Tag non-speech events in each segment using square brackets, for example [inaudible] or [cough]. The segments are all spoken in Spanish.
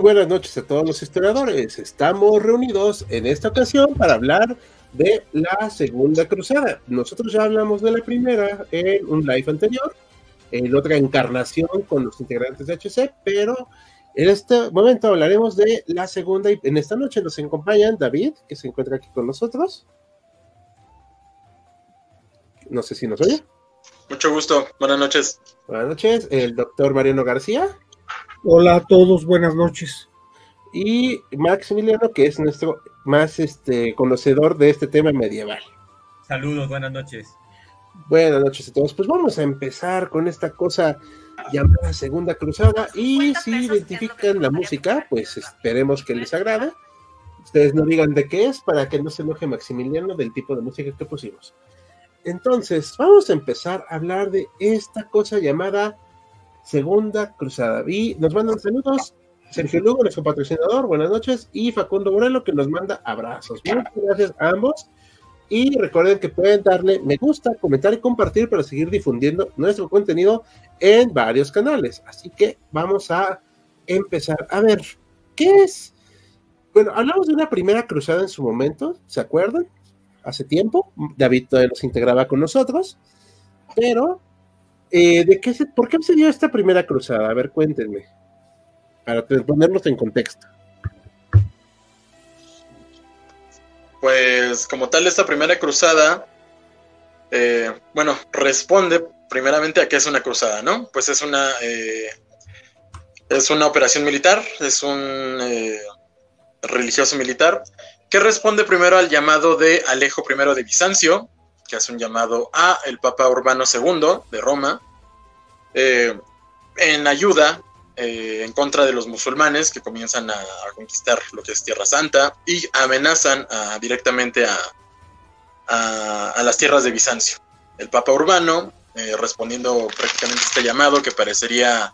Buenas noches a todos los historiadores. Estamos reunidos en esta ocasión para hablar de la Segunda Cruzada. Nosotros ya hablamos de la primera en un live anterior, en otra encarnación con los integrantes de HC, pero en este momento hablaremos de la segunda y en esta noche nos acompañan David, que se encuentra aquí con nosotros. No sé si nos oye. Mucho gusto, buenas noches. Buenas noches, el doctor Mariano García. Hola a todos, buenas noches. Y Maximiliano, que es nuestro más este, conocedor de este tema medieval. Saludos, buenas noches. Buenas noches a todos. Pues vamos a empezar con esta cosa llamada Segunda Cruzada. Y si identifican la música, pues esperemos que les agrade. Ustedes no digan de qué es para que no se enoje Maximiliano del tipo de música que pusimos. Entonces, vamos a empezar a hablar de esta cosa llamada Segunda Cruzada. Y nos mandan saludos Sergio Lugo, nuestro patrocinador, buenas noches, y Facundo Morelo, que nos manda abrazos. Muchas gracias a ambos. Y recuerden que pueden darle me gusta, comentar y compartir para seguir difundiendo nuestro contenido en varios canales. Así que vamos a empezar. A ver, ¿qué es? Bueno, hablamos de una primera cruzada en su momento, ¿se acuerdan? Hace tiempo, David todavía nos integraba con nosotros, pero eh, ¿de qué se, ¿Por qué se dio esta primera cruzada? A ver, cuéntenme, para ponernos en contexto. Pues como tal, esta primera cruzada, eh, bueno, responde primeramente a qué es una cruzada, ¿no? Pues es una, eh, es una operación militar, es un religioso militar, que responde primero al llamado de Alejo I de Bizancio, que hace un llamado a el Papa Urbano II de Roma, eh, en ayuda eh, en contra de los musulmanes que comienzan a, conquistar lo que es Tierra Santa y amenazan directamente a, las tierras de Bizancio. El Papa Urbano, eh, respondiendo prácticamente a este llamado que parecería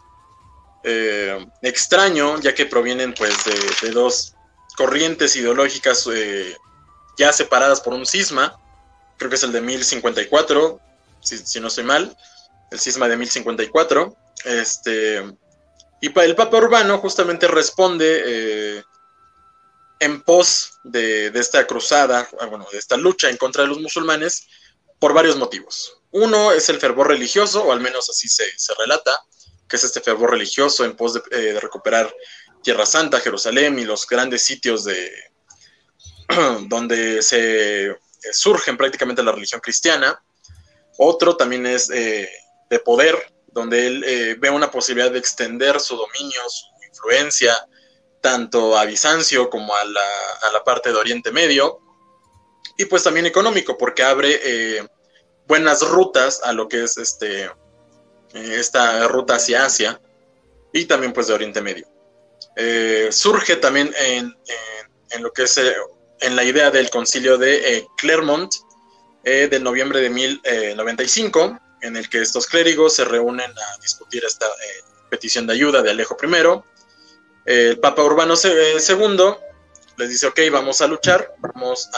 extraño, ya que provienen pues de dos corrientes ideológicas ya separadas por un cisma, creo que es el de 1054, si, si no soy mal, el cisma de 1054. Este, y el Papa Urbano justamente responde eh, en pos de, esta cruzada, ah, bueno, de esta lucha en contra de los musulmanes, por varios motivos. Uno es el fervor religioso, o al menos así se, relata, que es este fervor religioso en pos de, eh, de recuperar Tierra Santa, Jerusalén y los grandes sitios de [clears throat] donde se eh, surgen prácticamente la religión cristiana. Otro también es eh, de poder, donde él eh, ve una posibilidad de extender su dominio, su influencia, tanto a Bizancio como a la, parte de Oriente Medio. Y pues también económico, porque abre buenas rutas a lo que es este, esta ruta hacia Asia y también pues de Oriente Medio. surge también en, en, lo que es en la idea del concilio de eh, Clermont eh, del noviembre de 1095, en el que estos clérigos se reúnen a discutir esta eh, petición de ayuda de Alejo I. el Papa Urbano II les dice, ok, vamos a luchar, vamos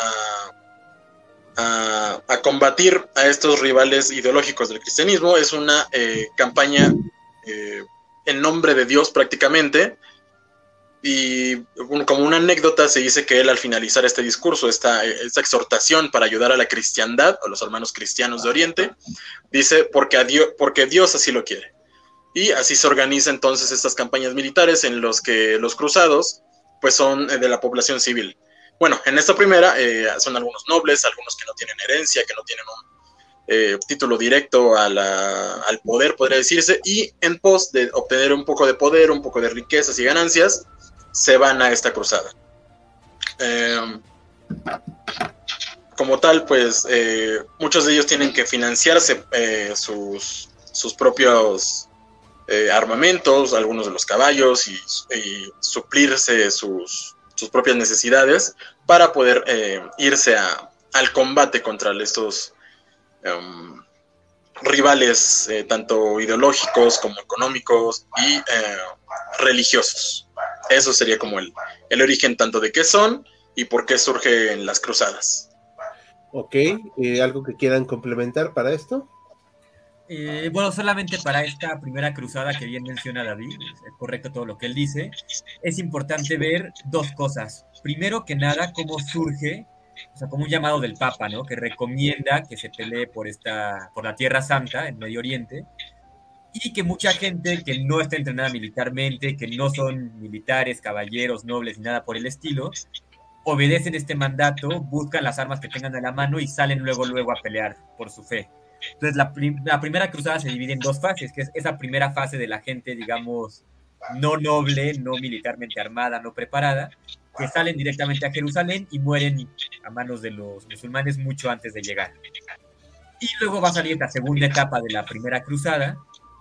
a, a, combatir a estos rivales ideológicos del cristianismo. Es una campaña en nombre de Dios prácticamente, y como una anécdota se dice que él al finalizar este discurso, esta, esta exhortación para ayudar a la cristiandad, a los hermanos cristianos de Oriente, dice, porque, a Dios, porque Dios así lo quiere. Y así se organizan entonces estas campañas militares en los que los cruzados pues son eh, de la población civil. Bueno, en esta primera eh, son algunos nobles, algunos que no tienen herencia, que no tienen un eh, título directo al poder, podría decirse, y en pos de obtener un poco de poder, un poco de riquezas y ganancias, se van a esta cruzada. Eh, como tal, pues muchos de ellos tienen que financiarse sus, sus propios armamentos, algunos de los caballos y, suplirse sus, sus, propias necesidades para poder irse a, al combate contra estos em, rivales, eh, tanto ideológicos como económicos y eh, religiosos. Eso sería como el, el, origen tanto de qué son y por qué surgen las cruzadas. Ok, eh, ¿algo que quieran complementar para esto? bueno, solamente para esta primera cruzada que bien menciona David, es correcto todo lo que él dice, es importante ver dos cosas. Primero que nada, cómo surge o sea, como un llamado del Papa, ¿no? Que recomienda que se pelee por, esta, por la Tierra Santa en Medio Oriente y que mucha gente que no está entrenada militarmente, que no son militares, caballeros, nobles ni nada por el estilo, obedecen este mandato, buscan las armas que tengan a la mano y salen luego, luego a pelear por su fe. Entonces, la, la primera cruzada se divide en dos fases, que es esa primera fase de la gente, digamos, no noble, no militarmente armada, no preparada, que salen directamente a Jerusalén y mueren a manos de los musulmanes mucho antes de llegar. Y luego va a salir la segunda etapa de la primera cruzada,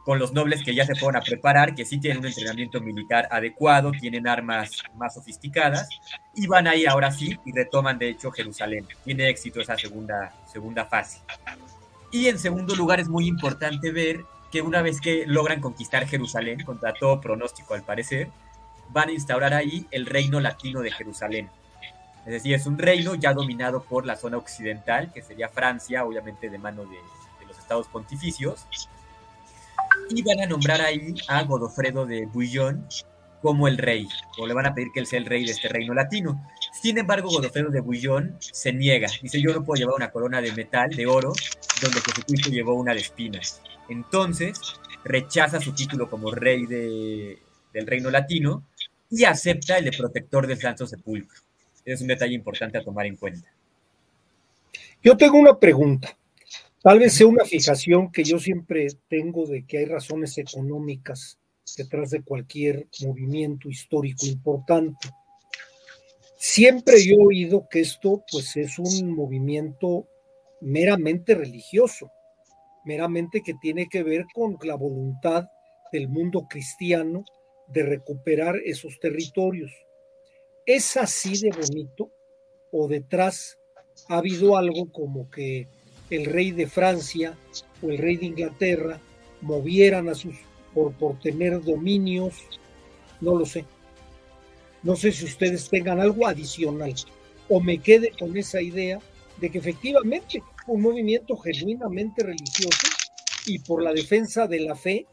con los nobles que ya se fueron a preparar, que sí tienen un entrenamiento militar adecuado, tienen armas más sofisticadas, y van ahí ahora sí y retoman de hecho Jerusalén. Tiene éxito esa segunda, segunda fase. Y en segundo lugar es muy importante ver que una vez que logran conquistar Jerusalén, contra todo pronóstico al parecer, van a instaurar ahí el reino latino de Jerusalén. Es decir, es un reino ya dominado por la zona occidental, que sería Francia, obviamente de mano de, los estados pontificios. Y van a nombrar ahí a Godofredo de Bouillon como el rey, o le van a pedir que él sea el rey de este reino latino. Sin embargo, Godofredo de Bouillon se niega. Dice, yo no puedo llevar una corona de metal, de oro, donde Jesucristo llevó una de espinas. Entonces, rechaza su título como rey de, del reino latino y acepta el de protector del Santo Sepulcro. Es un detalle importante a tomar en cuenta. Yo tengo una pregunta. Tal vez sea una fijación que yo siempre tengo de que hay razones económicas detrás de cualquier movimiento histórico importante. Siempre yo he oído que esto pues es un movimiento meramente religioso, meramente que tiene que ver con la voluntad del mundo cristiano de recuperar esos territorios. ¿Es así de bonito? ¿O detrás ha habido algo como que el rey de Francia o el rey de Inglaterra movieran a sus por, por tener dominios? No lo sé. No sé si ustedes tengan algo adicional o me quede con esa idea de que efectivamente un movimiento genuinamente religioso y por la defensa de la fe,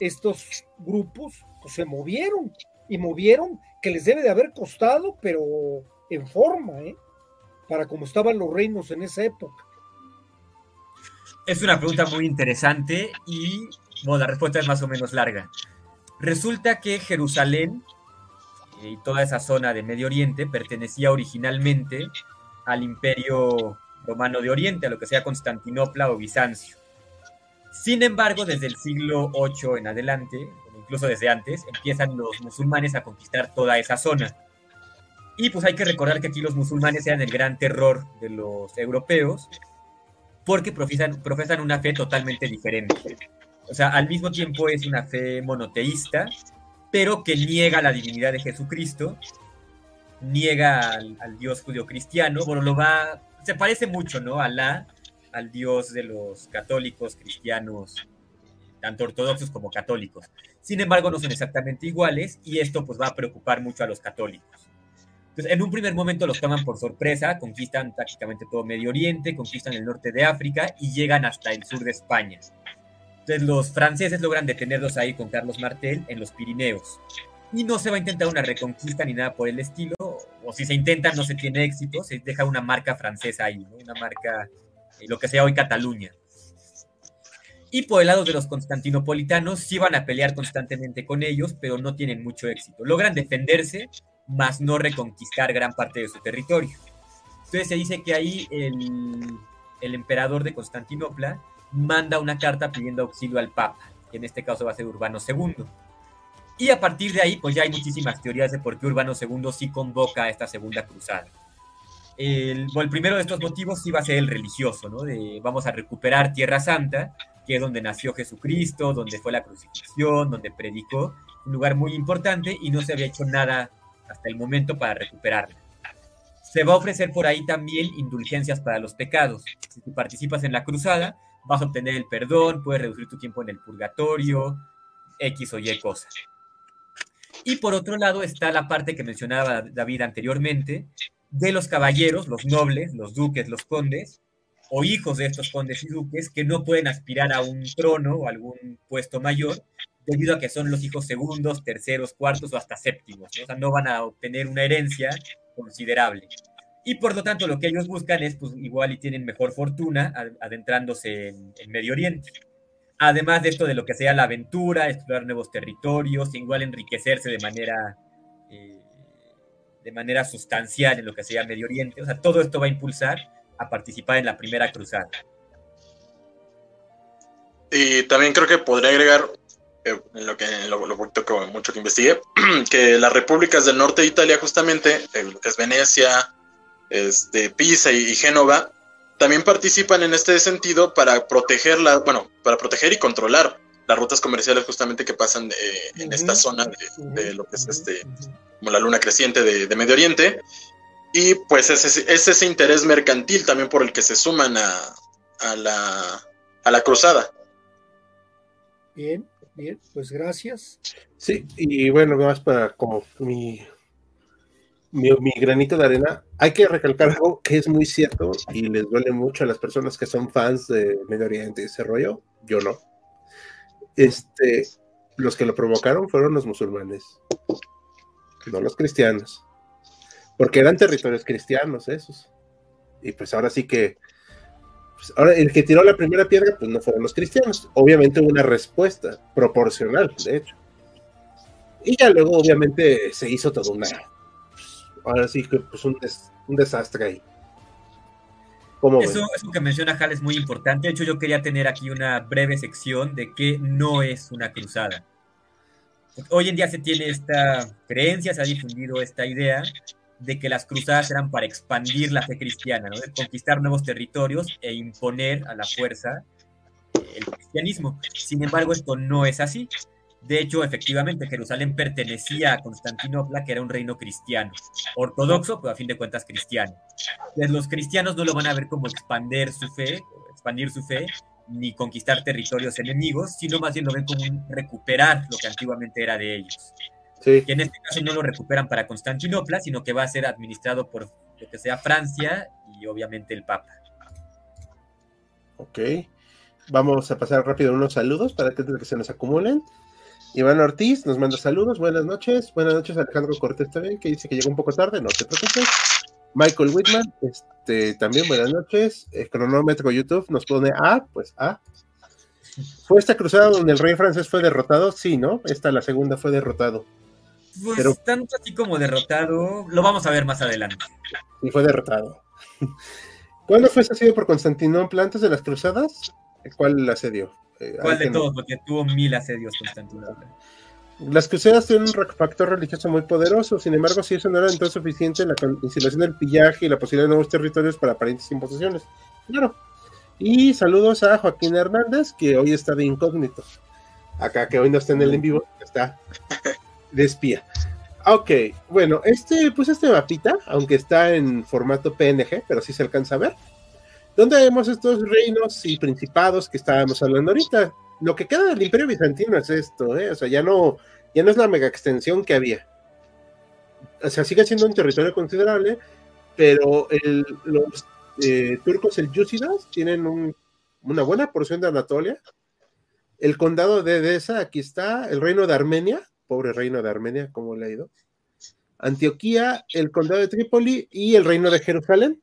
estos grupos pues, se movieron y movieron que les debe de haber costado, pero en forma, ¿eh? Para como estaban los reinos en esa época. Es una pregunta muy interesante y bueno, la respuesta es más o menos larga. Resulta que Jerusalén y toda esa zona de Medio Oriente pertenecía originalmente al Imperio Romano de Oriente, a lo que sea Constantinopla o Bizancio. Sin embargo, desde el siglo VIII en adelante, incluso desde antes, empiezan los musulmanes a conquistar toda esa zona. Y pues hay que recordar que aquí los musulmanes eran el gran terror de los europeos porque profesan, profesan una fe totalmente diferente. O sea, al mismo tiempo es una fe monoteísta, pero que niega la divinidad de Jesucristo, niega al, Dios judio-cristiano, bueno, lo va, se parece mucho, ¿no? Alá, al Dios de los católicos, cristianos, tanto ortodoxos como católicos. Sin embargo, no son exactamente iguales y esto pues va a preocupar mucho a los católicos. Entonces, en un primer momento los toman por sorpresa, conquistan prácticamente todo Medio Oriente, conquistan el norte de África y llegan hasta el sur de España. Entonces los franceses logran detenerlos ahí con Carlos Martel en los Pirineos. Y no se va a intentar una reconquista ni nada por el estilo, o si se intenta no se tiene éxito, se deja una marca francesa ahí, una marca, eh, lo que sea hoy Cataluña. Y por el lado de los constantinopolitanos, sí van a pelear constantemente con ellos, pero no tienen mucho éxito. Logran defenderse, mas no reconquistar gran parte de su territorio. Entonces se dice que ahí el, emperador de Constantinopla manda una carta pidiendo auxilio al Papa, que en este caso va a ser Urbano II. Y a partir de ahí, pues ya hay muchísimas teorías de por qué Urbano II sí convoca a esta segunda cruzada. el, el primero de estos motivos sí va a ser el religioso, ¿no? De vamos a recuperar Tierra Santa, que es donde nació Jesucristo, donde fue la crucifixión, donde predicó, un lugar muy importante y no se había hecho nada hasta el momento para recuperarla. Se va a ofrecer por ahí también indulgencias para los pecados. Si tú participas en la cruzada, vas a obtener el perdón, puedes reducir tu tiempo en el purgatorio, X o Y cosas. Y por otro lado está la parte que mencionaba David anteriormente, de los caballeros, los nobles, los duques, los condes, o hijos de estos condes y duques, que no pueden aspirar a un trono o algún puesto mayor, debido a que son los hijos segundos, terceros, cuartos o hasta séptimos. ¿no? O sea, no van a obtener una herencia considerable. Y por lo tanto, lo que ellos buscan es, pues, igual y tienen mejor fortuna adentrándose en, Medio Oriente. Además de esto de lo que sea la aventura, explorar nuevos territorios, igual enriquecerse de manera, eh, de manera sustancial en lo que sea Medio Oriente. O sea, todo esto va a impulsar a participar en la primera cruzada. Y también creo que podría agregar, eh, en lo que lo, lo que mucho que investigué, [clears throat] que las repúblicas del norte de Italia, justamente, eh, que es Venecia, este, Pisa y, y Génova, también participan en este sentido para proteger la, bueno, para proteger y controlar las rutas comerciales justamente que pasan eh, en esta zona de, lo que es este, como la luna creciente de, Medio Oriente. Y pues es, es, ese interés mercantil también por el que se suman a, a, la, a la cruzada. Bien, bien, pues gracias. Sí, y bueno, más para como mi mi, granito de arena, hay que recalcar algo que es muy cierto y les duele mucho a las personas que son fans de Medio Oriente y ese rollo, yo no. Este, los que lo provocaron fueron los musulmanes, no los cristianos, porque eran territorios cristianos esos. Y pues ahora sí que, pues ahora el que tiró la primera piedra, pues no fueron los cristianos, obviamente una respuesta proporcional, de hecho. Y ya luego, obviamente, se hizo todo una ahora sí que pues un, un desastre ahí. Eso, eso, que menciona Hal es muy importante. De hecho, yo quería tener aquí una breve sección de qué no es una cruzada. Hoy en día se tiene esta creencia, se ha difundido esta idea de que las cruzadas eran para expandir la fe cristiana, conquistar nuevos territorios e imponer a la fuerza el cristianismo. Sin embargo, esto no es así. De hecho, efectivamente, Jerusalén pertenecía a Constantinopla, que era un reino cristiano, ortodoxo, pero a fin de cuentas cristiano. Entonces, los cristianos no lo van a ver como expandir su fe, expandir su fe, ni conquistar territorios enemigos, sino más bien lo ven como un recuperar lo que antiguamente era de ellos. Sí. Que en este caso no lo recuperan para Constantinopla, sino que va a ser administrado por lo que sea Francia y obviamente el Papa. Ok. Vamos a pasar rápido unos saludos para que, que se nos acumulen. Iván Ortiz nos manda saludos, buenas noches. Buenas noches, Alejandro Cortés también, que dice que llegó un poco tarde, no te preocupes. Michael Whitman, este, también buenas noches. El cronómetro YouTube nos pone A, pues A. ¿Fue esta cruzada donde el rey francés fue derrotado? Sí, ¿no? Esta, la segunda, fue derrotado. Pues Pero, tanto así como derrotado, lo vamos a ver más adelante. Y fue derrotado. [laughs] ¿Cuándo fue asedido por Constantinopla antes de las cruzadas? ¿Cuál asedió? Eh, ¿Cuál de todos? Porque tuvo mil asedios Constantinopla. Las cruzadas tienen un factor religioso muy poderoso, sin embargo, si eso no era entonces suficiente, la instalación del pillaje y la posibilidad de nuevos territorios para aparentes imposiciones. Claro. Y saludos a Joaquín Hernández, que hoy está de incógnito. Acá, que hoy no está en el en vivo, está [laughs] de espía. Ok, bueno, este, pues este mapita, aunque está en formato PNG, pero sí se alcanza a ver ¿Dónde vemos estos reinos y principados que estábamos hablando ahorita? Lo que queda del Imperio Bizantino es esto, ¿eh? O sea, ya no, ya no es la mega extensión que había. O sea, sigue siendo un territorio considerable, pero los eh, turcos, el Yúcidas, tienen una buena porción de Anatolia. El condado de Edesa, aquí está, el reino de Armenia, pobre reino de Armenia, ¿cómo le ha ido? Antioquía, el condado de Trípoli y el reino de Jerusalén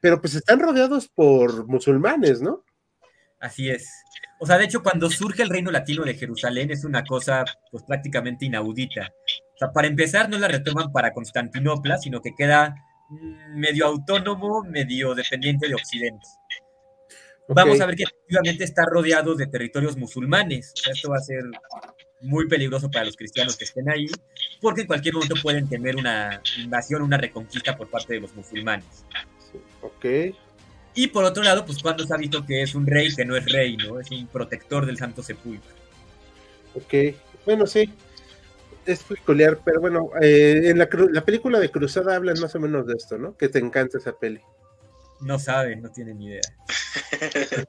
pero pues están rodeados por musulmanes, ¿no? Así es. O sea, de hecho, cuando surge el reino latino de Jerusalén es una cosa pues prácticamente inaudita. O sea, para empezar, no la retoman para Constantinopla, sino que queda mm, medio autónomo, medio dependiente de Occidente. Vamos a ver que efectivamente está rodeado de territorios musulmanes. O sea, esto va a ser muy peligroso para los cristianos que estén ahí, porque en cualquier momento pueden tener una invasión, una reconquista por parte de los musulmanes. ok. Y por otro lado, pues cuando se ha visto que es un rey que no es rey, ¿no? Es un protector del Santo Sepulcro. Ok, bueno, sí. Es peculiar, pero bueno, eh, en la, la, película de Cruzada hablan más o menos de esto, ¿no? Que te encanta esa peli. No saben, no tienen ni idea. [laughs]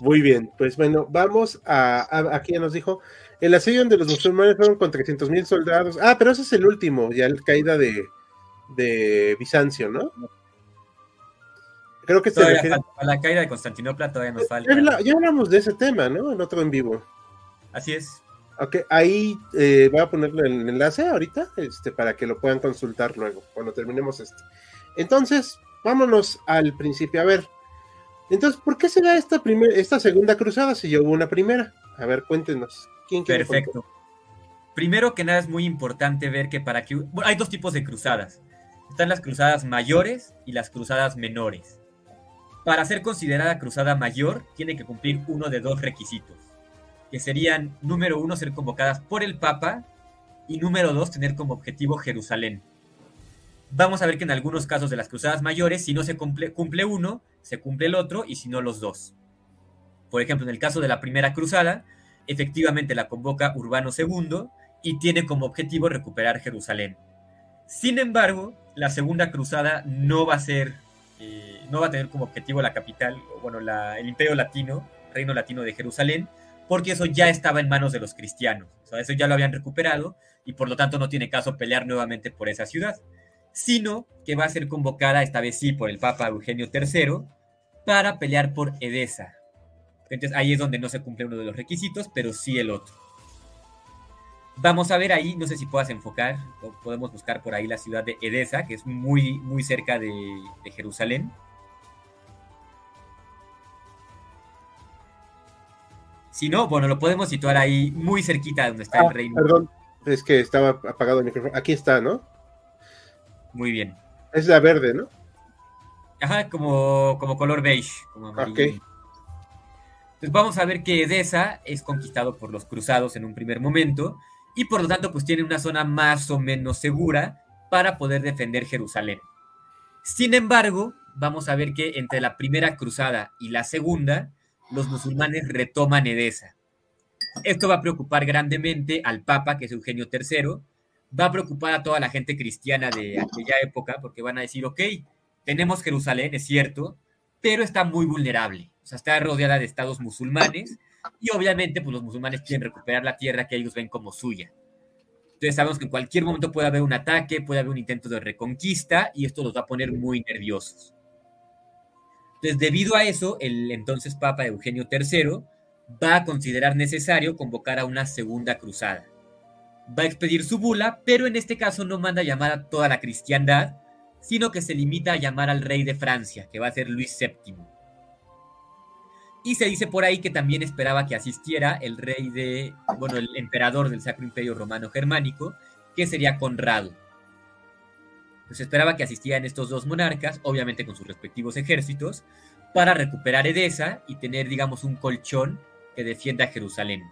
Muy bien, pues bueno, vamos a, a aquí ya nos dijo, el asedio de los musulmanes fueron con 300 mil soldados. Ah, pero ese es el último, ya la caída de, de Bizancio, ¿no? Creo que se refiere... A la caída de Constantinopla todavía nos falta. Ya, hablamos de ese tema, ¿no? En otro en vivo. Así es. Ok, ahí eh, voy a ponerle el enlace ahorita, este, para que lo puedan consultar luego, cuando terminemos este. Entonces, vámonos al principio. A ver, entonces, ¿por qué se da esta, esta segunda cruzada si ya hubo una primera? A ver, cuéntenos. ¿Quién Perfecto. Primero que nada es muy importante ver que para que... hay dos tipos de cruzadas. Están las cruzadas mayores y las cruzadas menores. Para ser considerada cruzada mayor, tiene que cumplir uno de dos requisitos, que serían, número uno, ser convocadas por el Papa y número dos, tener como objetivo Jerusalén. Vamos a ver que en algunos casos de las cruzadas mayores, si no se cumple uno, se cumple el otro y si no los dos. Por ejemplo, en el caso de la primera cruzada, efectivamente la convoca Urbano II y tiene como objetivo recuperar Jerusalén. Sin embargo, la segunda cruzada no va a ser eh, no va a tener como objetivo la capital, bueno, el imperio latino, reino latino de Jerusalén, porque eso ya estaba en manos de los cristianos, o sea, eso ya lo habían recuperado y por lo tanto no tiene caso pelear nuevamente por esa ciudad, sino que va a ser convocada esta vez sí por el Papa Eugenio III para pelear por Edesa. Entonces ahí es donde no se cumple uno de los requisitos, pero sí el otro. Vamos a ver ahí, no sé si puedas enfocar, podemos buscar por ahí la ciudad de Edesa, que es muy, muy cerca de, Jerusalén. Si no, bueno, lo podemos situar ahí muy cerquita de donde está el ah, reino. Perdón, es que estaba apagado el micrófono. Aquí está, ¿no? Muy bien. Es la verde, ¿no? Ajá, como, como color beige, como amarillo. Entonces vamos a ver que Edesa es conquistado por los cruzados en un primer momento y por lo tanto pues tiene una zona más o menos segura para poder defender Jerusalén. Sin embargo, vamos a ver que entre la primera cruzada y la segunda, los musulmanes retoman Edesa. Esto va a preocupar grandemente al Papa, que es Eugenio III, va a preocupar a toda la gente cristiana de aquella época, porque van a decir, ok, tenemos Jerusalén, es cierto, pero está muy vulnerable, o sea, está rodeada de estados musulmanes, y obviamente, pues los musulmanes quieren recuperar la tierra que ellos ven como suya. Entonces sabemos que en cualquier momento puede haber un ataque, puede haber un intento de reconquista y esto los va a poner muy nerviosos. Entonces, debido a eso, el entonces Papa Eugenio III va a considerar necesario convocar a una segunda cruzada. Va a expedir su bula, pero en este caso no manda llamar a toda la cristiandad, sino que se limita a llamar al rey de Francia, que va a ser Luis VII. Y se dice por ahí que también esperaba que asistiera el rey de, bueno, el emperador del Sacro Imperio Romano Germánico, que sería Conrado. Pues esperaba que asistieran estos dos monarcas, obviamente con sus respectivos ejércitos, para recuperar Edesa y tener, digamos, un colchón que defienda Jerusalén.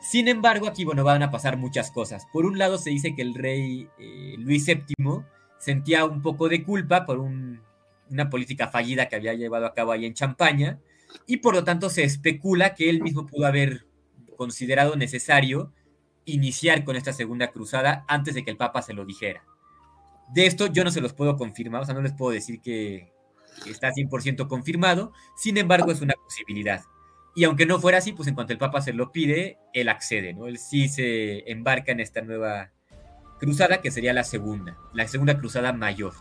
Sin embargo, aquí, bueno, van a pasar muchas cosas. Por un lado, se dice que el rey eh, Luis VII sentía un poco de culpa por una política fallida que había llevado a cabo ahí en Champaña, y por lo tanto se especula que él mismo pudo haber considerado necesario iniciar con esta segunda cruzada antes de que el Papa se lo dijera. De esto yo no se los puedo confirmar, o sea, no les puedo decir que, está 100% confirmado, sin embargo es una posibilidad. Y aunque no fuera así, pues en cuanto el Papa se lo pide, él accede, ¿no? Él sí se embarca en esta nueva cruzada, que sería la segunda, la segunda cruzada mayor.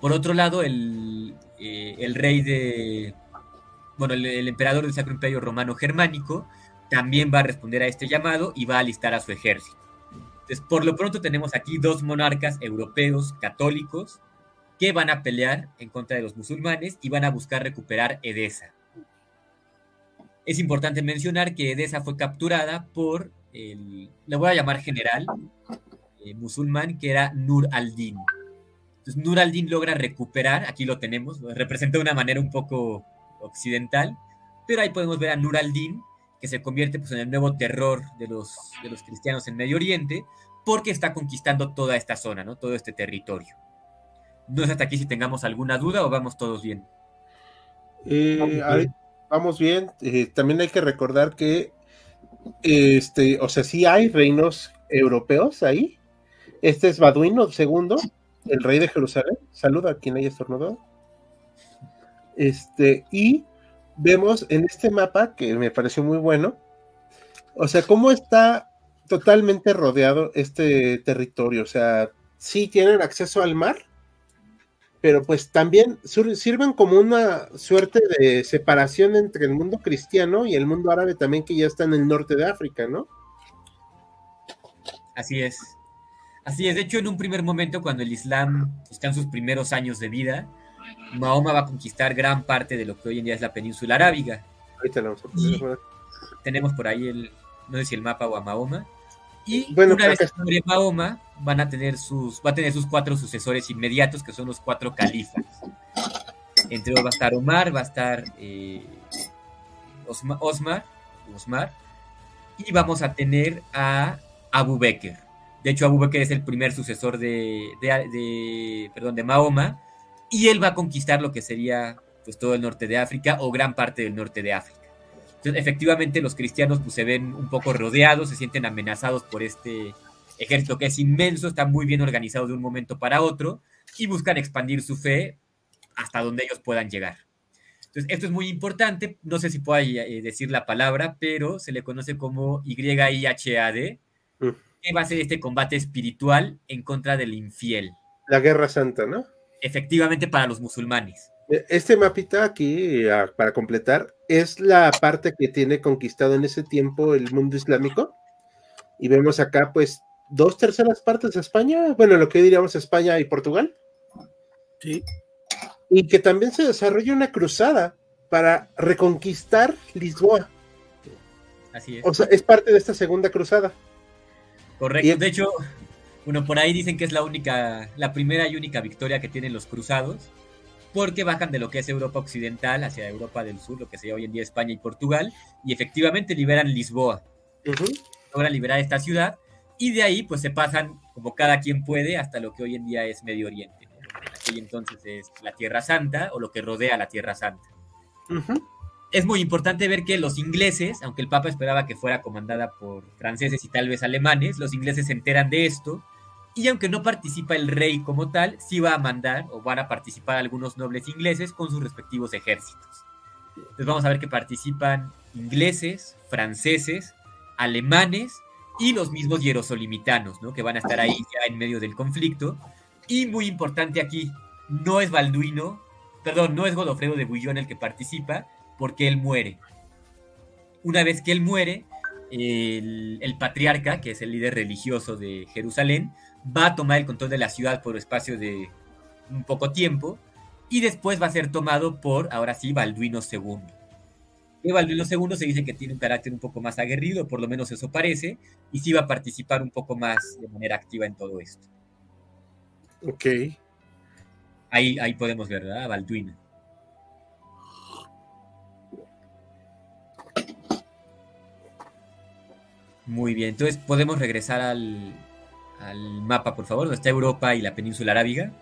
Por otro lado, el, eh, el rey de, bueno, el, emperador del Sacro Imperio Romano Germánico también va a responder a este llamado y va a alistar a su ejército. Entonces, por lo pronto tenemos aquí dos monarcas europeos católicos que van a pelear en contra de los musulmanes y van a buscar recuperar Edesa. Es importante mencionar que Edesa fue capturada por el, le voy a llamar general eh, musulmán, que era Nur al-Din. Entonces Nur al-Din logra recuperar, aquí lo tenemos, lo representa de una manera un poco occidental, pero ahí podemos ver a Nur al-Din que se convierte pues, en el nuevo terror de los, de los cristianos en Medio Oriente, porque está conquistando toda esta zona, ¿no? todo este territorio. No sé hasta aquí si tengamos alguna duda o vamos todos bien. Eh, vamos bien. Eh, también hay que recordar que, este, o sea, sí hay reinos europeos ahí. Este es Baduino II, el rey de Jerusalén. Saluda a quien haya estornudado. Este, y vemos en este mapa, que me pareció muy bueno, o sea, cómo está totalmente rodeado este territorio. O sea, sí tienen acceso al mar, pero pues también sirven como una suerte de separación entre el mundo cristiano y el mundo árabe también que ya está en el norte de África, ¿no? Así es. Así es. De hecho, en un primer momento, cuando el Islam está en sus primeros años de vida, Mahoma va a conquistar gran parte de lo que hoy en día es la península arábiga. Ahorita vamos a tenemos por ahí el, no sé si el mapa o a Mahoma. Y bueno, una vez que Mahoma, van a tener sus, va a tener sus cuatro sucesores inmediatos, que son los cuatro califas. Entre ellos va a estar Omar, va a estar eh, Osmar, Osmar, y vamos a tener a Abu Bakr. De hecho, Abu Bakr es el primer sucesor de, perdón, de Mahoma, y él va a conquistar lo que sería pues, todo el norte de África o gran parte del norte de África. Entonces, efectivamente, los cristianos pues, se ven un poco rodeados, se sienten amenazados por este ejército que es inmenso, está muy bien organizado de un momento para otro y buscan expandir su fe hasta donde ellos puedan llegar. Entonces, esto es muy importante, no sé si puedo eh, decir la palabra, pero se le conoce como YIHAD, ¿Qué va a ser este combate espiritual en contra del infiel? La guerra santa, ¿no? Efectivamente para los musulmanes. E, este mapita aquí, para completar, es la parte que tiene conquistado en ese tiempo el mundo islámico. Y vemos acá, pues, dos terceras partes de España, bueno, lo que diríamos España y Portugal. Sí. Y que también se desarrolla una cruzada para reconquistar Lisboa. Así es. O sea, es parte de esta segunda cruzada. Correcto. De hecho, bueno, por ahí dicen que es la única, la primera y única victoria que tienen los cruzados, porque bajan de lo que es Europa Occidental hacia Europa del Sur, lo que sería hoy en día España y Portugal, y efectivamente liberan Lisboa. Logran liberar esta ciudad, y de ahí pues se pasan, como cada quien puede, hasta lo que hoy en día es Medio Oriente. Aquí entonces es la Tierra Santa o lo que rodea la Tierra Santa es muy importante ver que los ingleses, aunque el Papa esperaba que fuera comandada por franceses y tal vez alemanes, los ingleses se enteran de esto y aunque no participa el rey como tal, sí va a mandar o van a participar algunos nobles ingleses con sus respectivos ejércitos. Entonces vamos a ver que participan ingleses, franceses, alemanes y los mismos hierosolimitanos, ¿no? que van a estar ahí ya en medio del conflicto. Y muy importante aquí, no es Balduino, perdón, no es Godofredo de Bouillon el que participa, porque él muere. Una vez que él muere, el, patriarca, que es el líder religioso de Jerusalén, va a tomar el control de la ciudad por espacio de un poco tiempo y después va a ser tomado por, ahora sí, Balduino II. Y Balduino II se dice que tiene un carácter un poco más aguerrido, por lo menos eso parece, y sí va a participar un poco más de manera activa en todo esto. Ok. Ahí, ahí podemos ver, ¿verdad? Balduino. Muy bien, entonces podemos regresar al, mapa, por favor, donde está Europa y la península arábiga.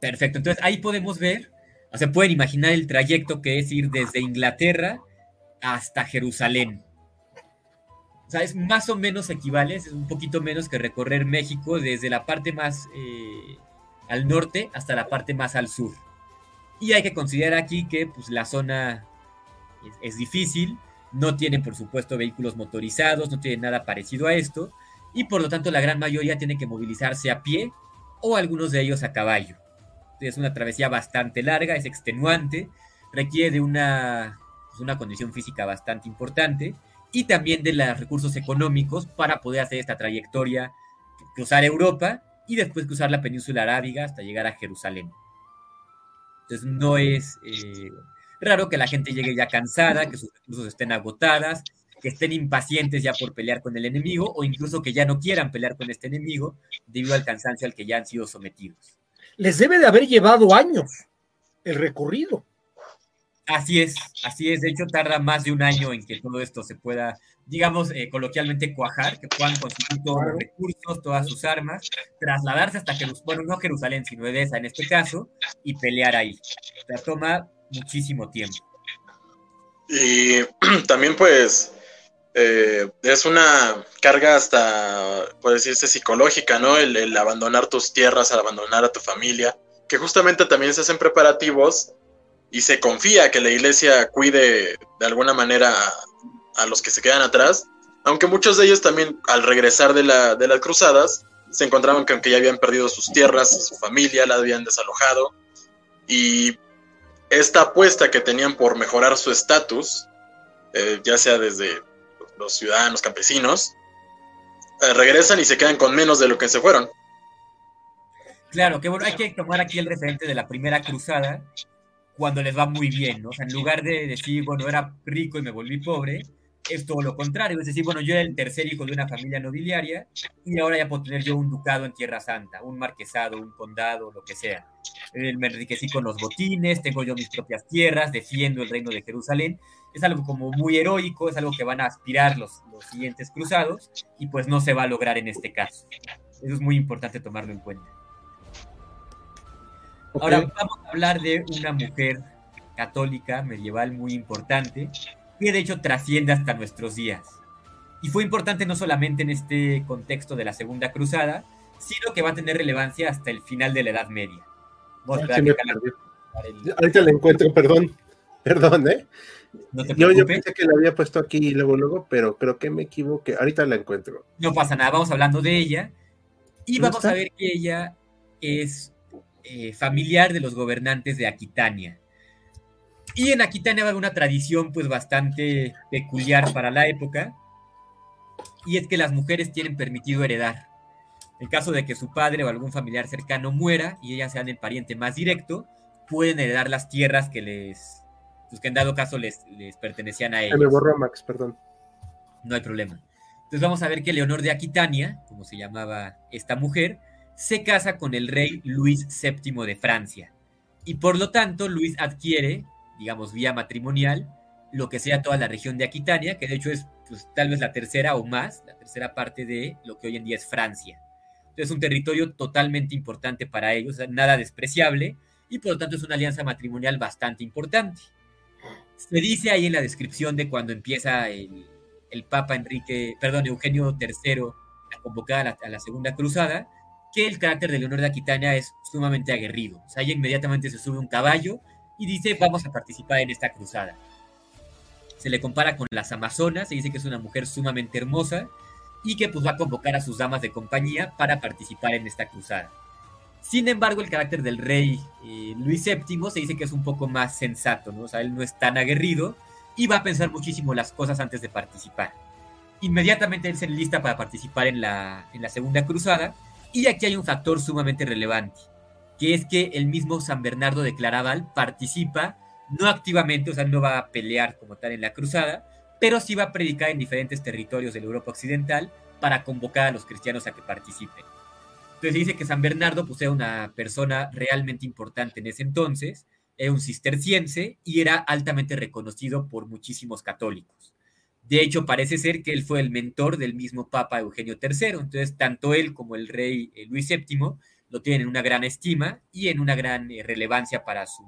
Perfecto, entonces ahí podemos ver, o sea, pueden imaginar el trayecto que es ir desde Inglaterra hasta Jerusalén. O sea, es más o menos equivale, es un poquito menos que recorrer México desde la parte más eh, al norte hasta la parte más al sur. Y hay que considerar aquí que pues, la zona es, difícil, no tiene por supuesto vehículos motorizados, no tiene nada parecido a esto, y por lo tanto la gran mayoría tiene que movilizarse a pie o algunos de ellos a caballo. Es una travesía bastante larga, es extenuante, requiere de una, pues, una condición física bastante importante y también de los recursos económicos para poder hacer esta trayectoria, cruzar Europa y después cruzar la península arábiga hasta llegar a Jerusalén. Entonces no es eh, raro que la gente llegue ya cansada, que sus recursos estén agotadas, que estén impacientes ya por pelear con el enemigo o incluso que ya no quieran pelear con este enemigo debido al cansancio al que ya han sido sometidos. les debe de haber llevado años el recorrido. Así es, así es. De hecho, tarda más de un año en que todo esto se pueda, digamos, eh, coloquialmente cuajar, que puedan conseguir todos los recursos, todas sus armas, trasladarse hasta Jerusalén, bueno, no Jerusalén, sino Edesa en este caso, y pelear ahí. O sea, toma muchísimo tiempo. Y [clears throat] también, pues, eh, es una carga hasta, puede decirse, psicológica, ¿no? El, el abandonar tus tierras, el abandonar a tu familia, que justamente también se hacen preparativos y se confía que la iglesia cuide de alguna manera a, los que se quedan atrás, aunque muchos de ellos también al regresar de, la, de las cruzadas se encontraban que aunque ya habían perdido sus tierras, su familia la habían desalojado y esta apuesta que tenían por mejorar su estatus, eh, ya sea desde los ciudadanos campesinos, eh, regresan y se quedan con menos de lo que se fueron. Claro, que bueno, hay que tomar aquí el referente de la primera cruzada, cuando les va muy bien, ¿no? O sea, en lugar de decir, bueno, era rico y me volví pobre, es todo lo contrario. Es decir, bueno, yo era el tercer hijo de una familia nobiliaria y ahora ya puedo tener yo un ducado en Tierra Santa, un marquesado, un condado, lo que sea. Eh, me enriquecí con los botines, tengo yo mis propias tierras, defiendo el reino de Jerusalén. Es algo como muy heroico, es algo que van a aspirar los, los siguientes cruzados y pues no se va a lograr en este caso. Eso es muy importante tomarlo en cuenta. Ahora vamos a hablar de una mujer católica medieval muy importante que de hecho trasciende hasta nuestros días. Y fue importante no solamente en este contexto de la Segunda Cruzada, sino que va a tener relevancia hasta el final de la Edad Media. Ahorita la encuentro, perdón. [laughs] Perdón, ¿eh? yo, yo, pensé que la había puesto aquí luego, luego, pero creo que me equivoqué. Ahorita la encuentro. No pasa nada, vamos hablando de ella. Y vamos a ver que ella es eh, familiar de los gobernantes de Aquitania. Y en Aquitania va una tradición pues bastante peculiar para la época, y es que las mujeres tienen permitido heredar. En caso de que su padre o algún familiar cercano muera y ellas sean el pariente más directo, pueden heredar las tierras que les, pues que en dado caso les, les pertenecían a ellos. Me borró Max, perdón. No hay problema. Entonces vamos a ver que Leonor de Aquitania, como se llamaba esta mujer, se casa con el rey Luis VII de Francia. Y por lo tanto, Luis adquiere, digamos, vía matrimonial, lo que sea toda la región de Aquitania, que de hecho es pues, tal vez la tercera o más, la tercera parte de lo que hoy en día es Francia. Entonces, es un territorio totalmente importante para ellos, nada despreciable, y por lo tanto es una alianza matrimonial bastante importante. Se dice ahí en la descripción de cuando empieza el, Papa Enrique, perdón, Eugenio III a convocar a la Segunda Cruzada, que el carácter de Leonor de Aquitania es sumamente aguerrido. O sea, ella inmediatamente se sube un caballo y dice, vamos a participar en esta cruzada. Se le compara con las Amazonas, se dice que es una mujer sumamente hermosa y que pues va a convocar a sus damas de compañía para participar en esta cruzada. Sin embargo, el carácter del rey eh, Luis VII se dice que es un poco más sensato, ¿no? O sea, él no es tan aguerrido y va a pensar muchísimo las cosas antes de participar. Inmediatamente él se enlista para participar en la, en la segunda cruzada y aquí hay un factor sumamente relevante, que es que el mismo San Bernardo de Claraval participa, no activamente, o sea, no va a pelear como tal en la cruzada, pero sí va a predicar en diferentes territorios de la Europa Occidental para convocar a los cristianos a que participen. Entonces dice que San Bernardo pues, era una persona realmente importante en ese entonces, era un cisterciense y era altamente reconocido por muchísimos católicos. De hecho, parece ser que él fue el mentor del mismo Papa Eugenio III. Entonces, tanto él como el rey eh, Luis VII lo tienen en una gran estima y en una gran eh, relevancia para su,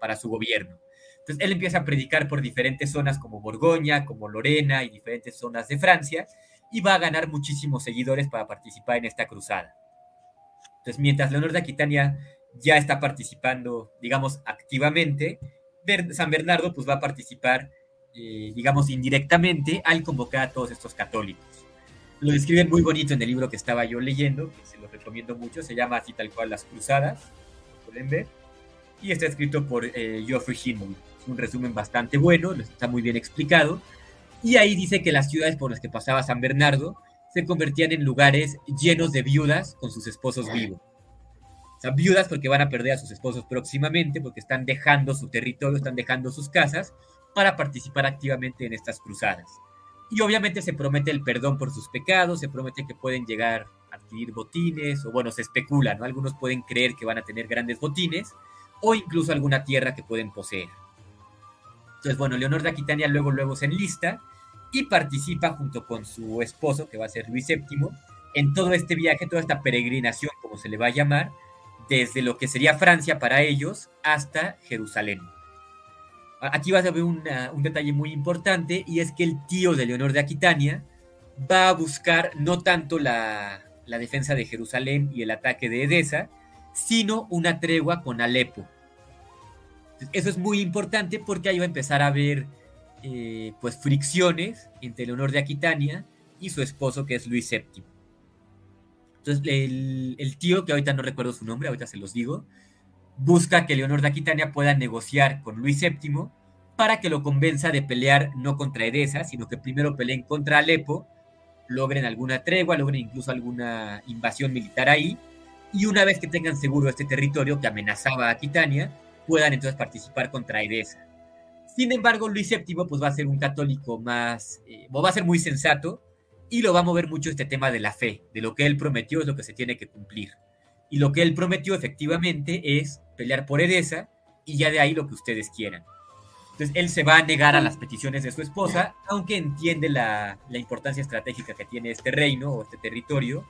para su gobierno. Entonces, él empieza a predicar por diferentes zonas como Borgoña, como Lorena y diferentes zonas de Francia y va a ganar muchísimos seguidores para participar en esta cruzada. Entonces, mientras Leonor de Aquitania ya está participando, digamos, activamente, San Bernardo pues va a participar eh, digamos, indirectamente al convocar a todos estos católicos. Lo describen muy bonito en el libro que estaba yo leyendo, que se lo recomiendo mucho, se llama así tal cual Las Cruzadas, pueden ver, y está escrito por eh, Geoffrey Hinman. Es un resumen bastante bueno, está muy bien explicado, y ahí dice que las ciudades por las que pasaba San Bernardo se convertían en lugares llenos de viudas con sus esposos vivos. O sea, viudas porque van a perder a sus esposos próximamente, porque están dejando su territorio, están dejando sus casas, para participar activamente en estas cruzadas. Y obviamente se promete el perdón por sus pecados, se promete que pueden llegar adquirir botines, o bueno, se especula, ¿no? Algunos pueden creer que van a tener grandes botines, o incluso alguna tierra que pueden poseer. Entonces, bueno, Leonor de Aquitania luego, luego se enlista y participa junto con su esposo, que va a ser Luis VII, en todo este viaje, toda esta peregrinación, como se le va a llamar, desde lo que sería Francia para ellos hasta Jerusalén. Aquí vas a ver un detalle muy importante y es que el tío de Leonor de Aquitania va a buscar no tanto la, defensa de Jerusalén y el ataque de Edesa, sino una tregua con Alepo. Eso es muy importante porque ahí va a empezar a haber eh, pues fricciones entre Leonor de Aquitania y su esposo que es Luis VII. Entonces el, tío, que ahorita no recuerdo su nombre, ahorita se los digo, busca que Leonor de Aquitania pueda negociar con Luis VII para que lo convenza de pelear no contra Edesa, sino que primero peleen contra Alepo, logren alguna tregua, logren incluso alguna invasión militar ahí, y una vez que tengan seguro este territorio que amenazaba a Aquitania, puedan entonces participar contra Edesa. Sin embargo, Luis VII pues, va a ser un católico más, eh, va a ser muy sensato y lo va a mover mucho este tema de la fe, de lo que él prometió es lo que se tiene que cumplir. Y lo que él prometió efectivamente es pelear por Edesa y ya de ahí lo que ustedes quieran. Entonces él se va a negar a las peticiones de su esposa, aunque entiende la, la importancia estratégica que tiene este reino o este territorio,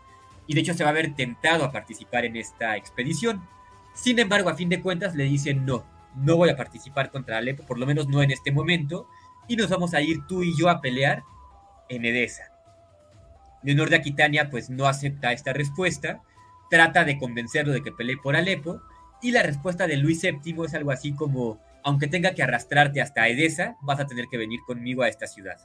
y de hecho se va a ver tentado a participar en esta expedición. Sin embargo, a fin de cuentas le dicen no, no voy a participar contra Alepo, por lo menos no en este momento, y nos vamos a ir tú y yo a pelear en Edesa. Leonor de Aquitania pues no acepta esta respuesta, trata de convencerlo de que pelee por Alepo, y la respuesta de Luis VII es algo así como, aunque tenga que arrastrarte hasta Edesa, vas a tener que venir conmigo a esta ciudad.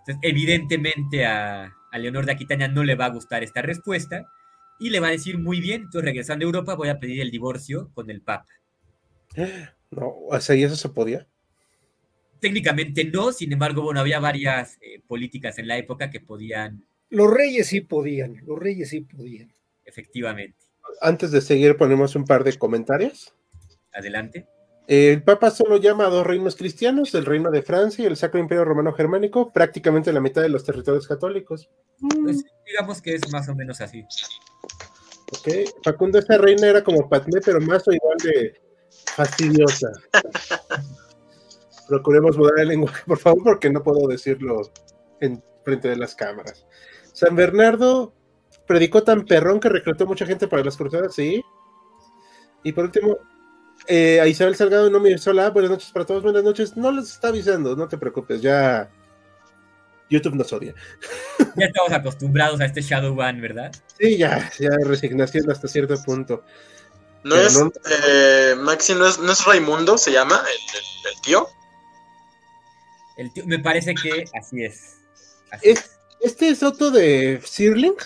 Entonces, evidentemente a, a Leonor de Aquitania no le va a gustar esta respuesta, y le va a decir muy bien, entonces regresando a Europa voy a pedir el divorcio con el Papa. [gasps] No, o sea, ¿y eso se podía? Técnicamente no, sin embargo, bueno, había varias eh, políticas en la época que podían. Los reyes sí podían, los reyes sí podían. Efectivamente. Antes de seguir, ponemos un par de comentarios. Adelante. El Papa solo llama a dos reinos cristianos, el reino de Francia y el Sacro Imperio Romano Germánico, prácticamente la mitad de los territorios católicos. Pues digamos que es más o menos así. Ok, Facundo, esa reina era como Patmé, pero más o igual de fastidiosa. [laughs] Procuremos mudar el lenguaje, por favor, porque no puedo decirlo en frente de las cámaras. San Bernardo predicó tan perrón que reclutó mucha gente para las cruzadas, sí. Y por último, eh, a Isabel Salgado no me sola. Buenas noches para todos, buenas noches. No les está avisando, no te preocupes, ya YouTube nos odia. [laughs] Ya estamos acostumbrados a este Shadow Ban, ¿verdad? Sí, ya, ya resignación hasta cierto punto. No es, Eh, Maxi, no es, no es, Raimundo, se llama, el, el, tío. El tío, me parece que así es. Así es. Este es otro de Sirling,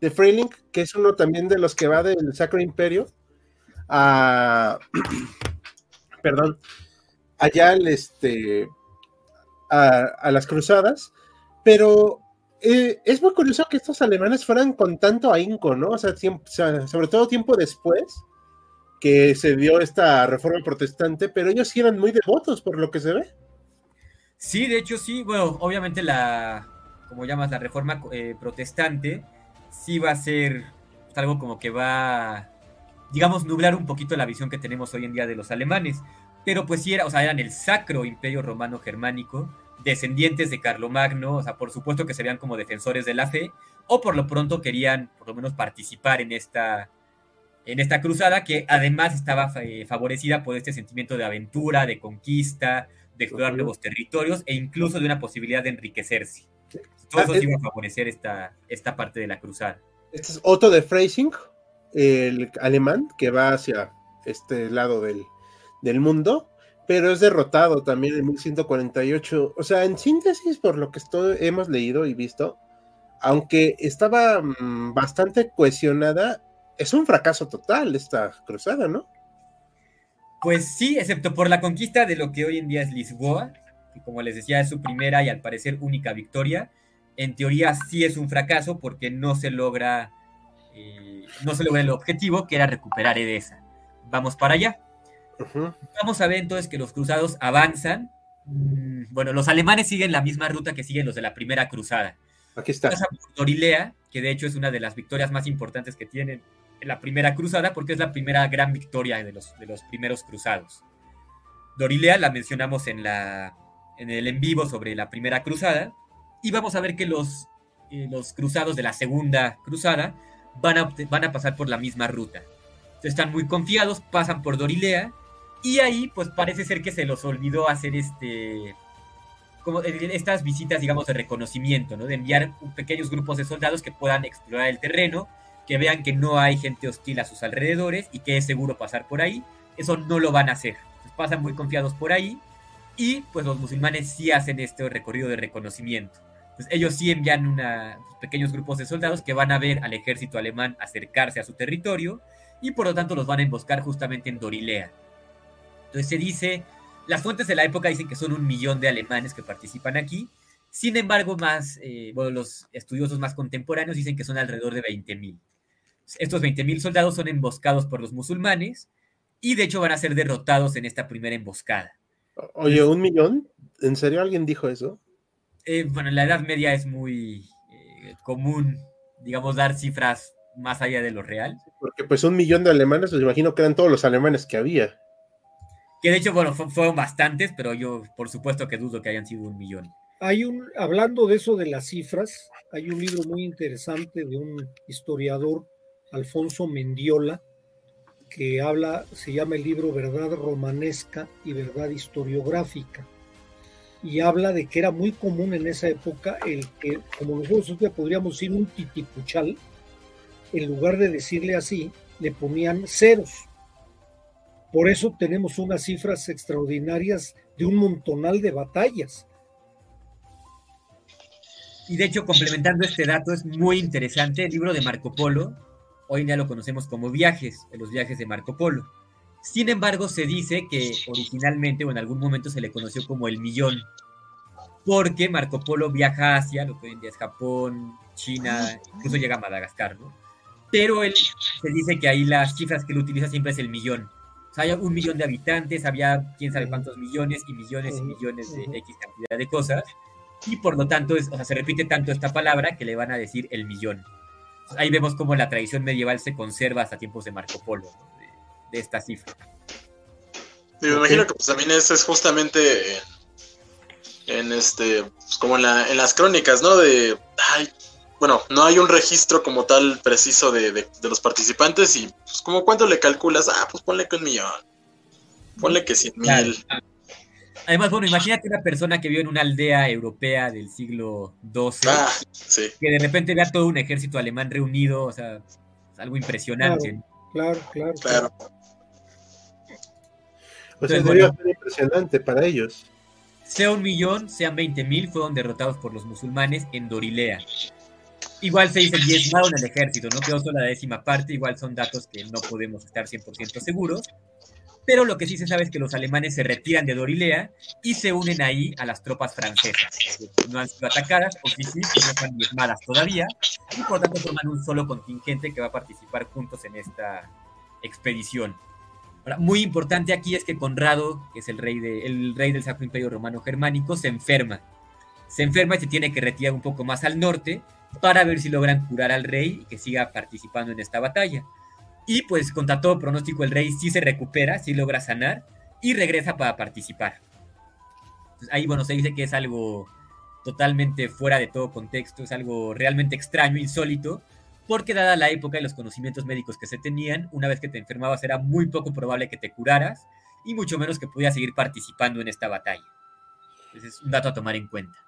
de Freeling, que es uno también de los que va del Sacro Imperio a. [clears throat] perdón. Allá al este. A, las cruzadas pero eh, es muy curioso que estos alemanes fueran con tanto ahínco, ¿no? O sea, sobre todo tiempo después que se dio esta reforma protestante, pero ellos sí eran muy devotos por lo que se ve. Sí, de hecho sí, bueno, obviamente la, como llamas, la reforma eh, protestante, sí va a ser algo como que va, digamos, nublar un poquito la visión que tenemos hoy en día de los alemanes, pero pues sí era, o sea, eran el sacro imperio romano germánico, descendientes de Carlomagno, o sea, por supuesto que serían como defensores de la fe, o por lo pronto querían por lo menos participar en esta, en esta cruzada que además estaba eh, favorecida por este sentimiento de aventura, de conquista, de explorar nuevos territorios e incluso de una posibilidad de enriquecerse. Todo eso sí iba a favorecer esta, esta parte de la cruzada. Este es Otto de Freising, el alemán que va hacia este lado del, del mundo pero es derrotado también en 1148. O sea, en síntesis, por lo que estoy, hemos leído y visto, aunque estaba mmm, bastante cohesionada, es un fracaso total esta cruzada, ¿no? Pues sí, excepto por la conquista de lo que hoy en día es Lisboa, que como les decía es su primera y al parecer única victoria. En teoría sí es un fracaso porque no se logra, eh, no se logra el objetivo que era recuperar Edesa. Vamos para allá. Uh -huh. Vamos a ver entonces que los cruzados avanzan. Mm, bueno, los alemanes siguen la misma ruta que siguen los de la primera cruzada. Aquí está. Pasa por Dorilea, que de hecho es una de las victorias más importantes que tienen en la primera cruzada, porque es la primera gran victoria de los, de los primeros cruzados. Dorilea la mencionamos en, la, en el en vivo sobre la primera cruzada, y vamos a ver que los, eh, los cruzados de la segunda cruzada van a, van a pasar por la misma ruta. Entonces, están muy confiados, pasan por Dorilea, y ahí pues parece ser que se los olvidó hacer este como estas visitas, digamos, de reconocimiento, ¿no? De enviar pequeños grupos de soldados que puedan explorar el terreno, que vean que no hay gente hostil a sus alrededores y que es seguro pasar por ahí. Eso no lo van a hacer. pasan muy confiados por ahí y pues los musulmanes sí hacen este recorrido de reconocimiento. Pues ellos sí envían pequeños grupos de soldados que van a ver al ejército alemán acercarse a su territorio y por lo tanto los van a emboscar justamente en Dorilea. Entonces se dice las fuentes de la época dicen que son un millón de alemanes que participan aquí. Sin embargo, más, eh, bueno, los estudiosos más contemporáneos dicen que son alrededor de 20.000. Estos 20.000 soldados son emboscados por los musulmanes y de hecho van a ser derrotados en esta primera emboscada. Oye, ¿un millón? ¿En serio alguien dijo eso? Eh, bueno, en la Edad Media es muy eh, común, digamos, dar cifras más allá de lo real. Porque pues un millón de alemanes, pues imagino que eran todos los alemanes que había. Que de hecho, bueno, fueron bastantes, pero yo por supuesto que dudo que hayan sido un millón. Hay un, hablando de eso de las cifras, hay un libro muy interesante de un historiador, Alfonso Mendiola, que habla, se llama el libro Verdad Romanesca y Verdad Historiográfica. Y habla de que era muy común en esa época el que, como nosotros podríamos decir un titipuchal, en lugar de decirle así, le ponían ceros por eso tenemos unas cifras extraordinarias de un montonal de batallas. Y de hecho, complementando este dato, es muy interesante el libro de Marco Polo. Hoy día lo conocemos como Viajes, los viajes de Marco Polo. Sin embargo, se dice que originalmente o en algún momento se le conoció como el millón, porque Marco Polo viaja hacia lo que hoy en día es Japón, China, incluso llega a Madagascar, ¿no? Pero él se dice que ahí las cifras que él utiliza siempre es el millón había un millón de habitantes, había quién sabe cuántos millones y millones y millones de X cantidad de cosas. Y por lo tanto, es, o sea, se repite tanto esta palabra que le van a decir el millón. Ahí vemos cómo la tradición medieval se conserva hasta tiempos de Marco Polo, de, esta cifra. me imagino que pues, también eso es justamente en este, pues, como en, la, en las crónicas, ¿no? De, ay, bueno, no hay un registro como tal preciso de, los participantes y pues como cuánto le calculas, ah, pues ponle que un millón, ponle que cien mil. Además, bueno, imagínate una persona que vive en una aldea europea del siglo XII, ah, que de repente vea todo un ejército alemán reunido, o sea, es algo impresionante. Claro, claro, claro. Pues es impresionante para ellos. Sea un millón, sean veinte mil, fueron derrotados por los musulmanes en Dorilea. Igual se dice diezmado en el ejército, no quedó solo la décima parte, igual son datos que no podemos estar 100% seguros. Pero lo que sí se sabe es que los alemanes se retiran de Dorilea y se unen ahí a las tropas francesas. No han sido atacadas, o sí, sí, no están diezmadas todavía, y por tanto forman un solo contingente que va a participar juntos en esta expedición. Muy importante aquí es que Conrado, que es el rey, de, el rey del Sacro Imperio Romano Germánico, se enferma. Se enferma y se tiene que retirar un poco más al norte, para ver si logran curar al rey y que siga participando en esta batalla. Y pues contra todo pronóstico el rey sí se recupera, sí logra sanar y regresa para participar. ahí bueno, se dice que es algo totalmente fuera de todo contexto, es algo realmente extraño, insólito, porque dada la época y los conocimientos médicos que se tenían, una vez que te enfermabas era muy poco probable que te curaras y mucho menos que pudieras seguir participando en esta batalla. Entonces es un dato a tomar en cuenta.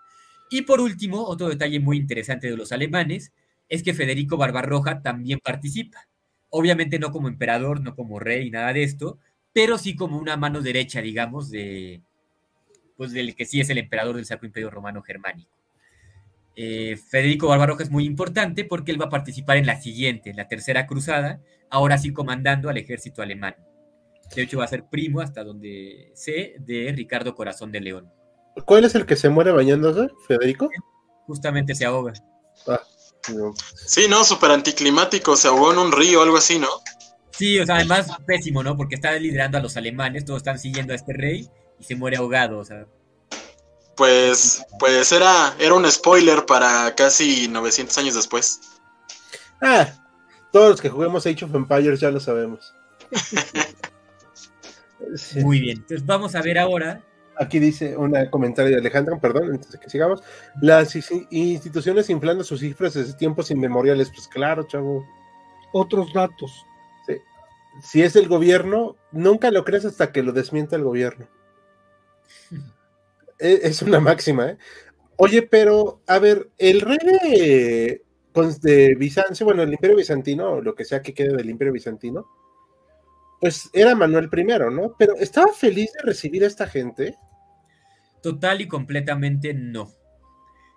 Y por último, otro detalle muy interesante de los alemanes es que Federico Barbarroja también participa. Obviamente no como emperador, no como rey, nada de esto, pero sí como una mano derecha, digamos, de, pues del que sí es el emperador del Sacro Imperio Romano Germánico. Eh, Federico Barbarroja es muy importante porque él va a participar en la siguiente, en la tercera cruzada, ahora sí comandando al ejército alemán. De hecho, va a ser primo, hasta donde sé, de Ricardo Corazón de León. ¿Cuál es el que se muere bañándose, Federico? Justamente se ahoga. Ah, Sí, no, súper anticlimático, se ahogó en un río o algo así, ¿no? Sí, o sea, además pésimo, ¿no? Porque está liderando a los alemanes, todos están siguiendo a este rey y se muere ahogado, o sea. Pues, pues era, era un spoiler para casi 900 años después. Ah, todos los que juguemos Age of Empires ya lo sabemos. Sí. [laughs] Muy bien, entonces vamos a ver ahora. Aquí dice un comentario de Alejandra, perdón, antes de que sigamos. Las instituciones inflando sus cifras desde tiempos inmemoriales. Pues claro, chavo. Otros datos. Sí. Si es el gobierno, nunca lo crees hasta que lo desmienta el gobierno. [laughs] E, es una máxima, ¿eh? Oye, pero, a ver, el rey de, Bizancio, bueno, el imperio bizantino, lo que sea que quede del imperio bizantino, pues era Manuel I, ¿no? Pero ¿estaba feliz de recibir a esta gente? Total y completamente no.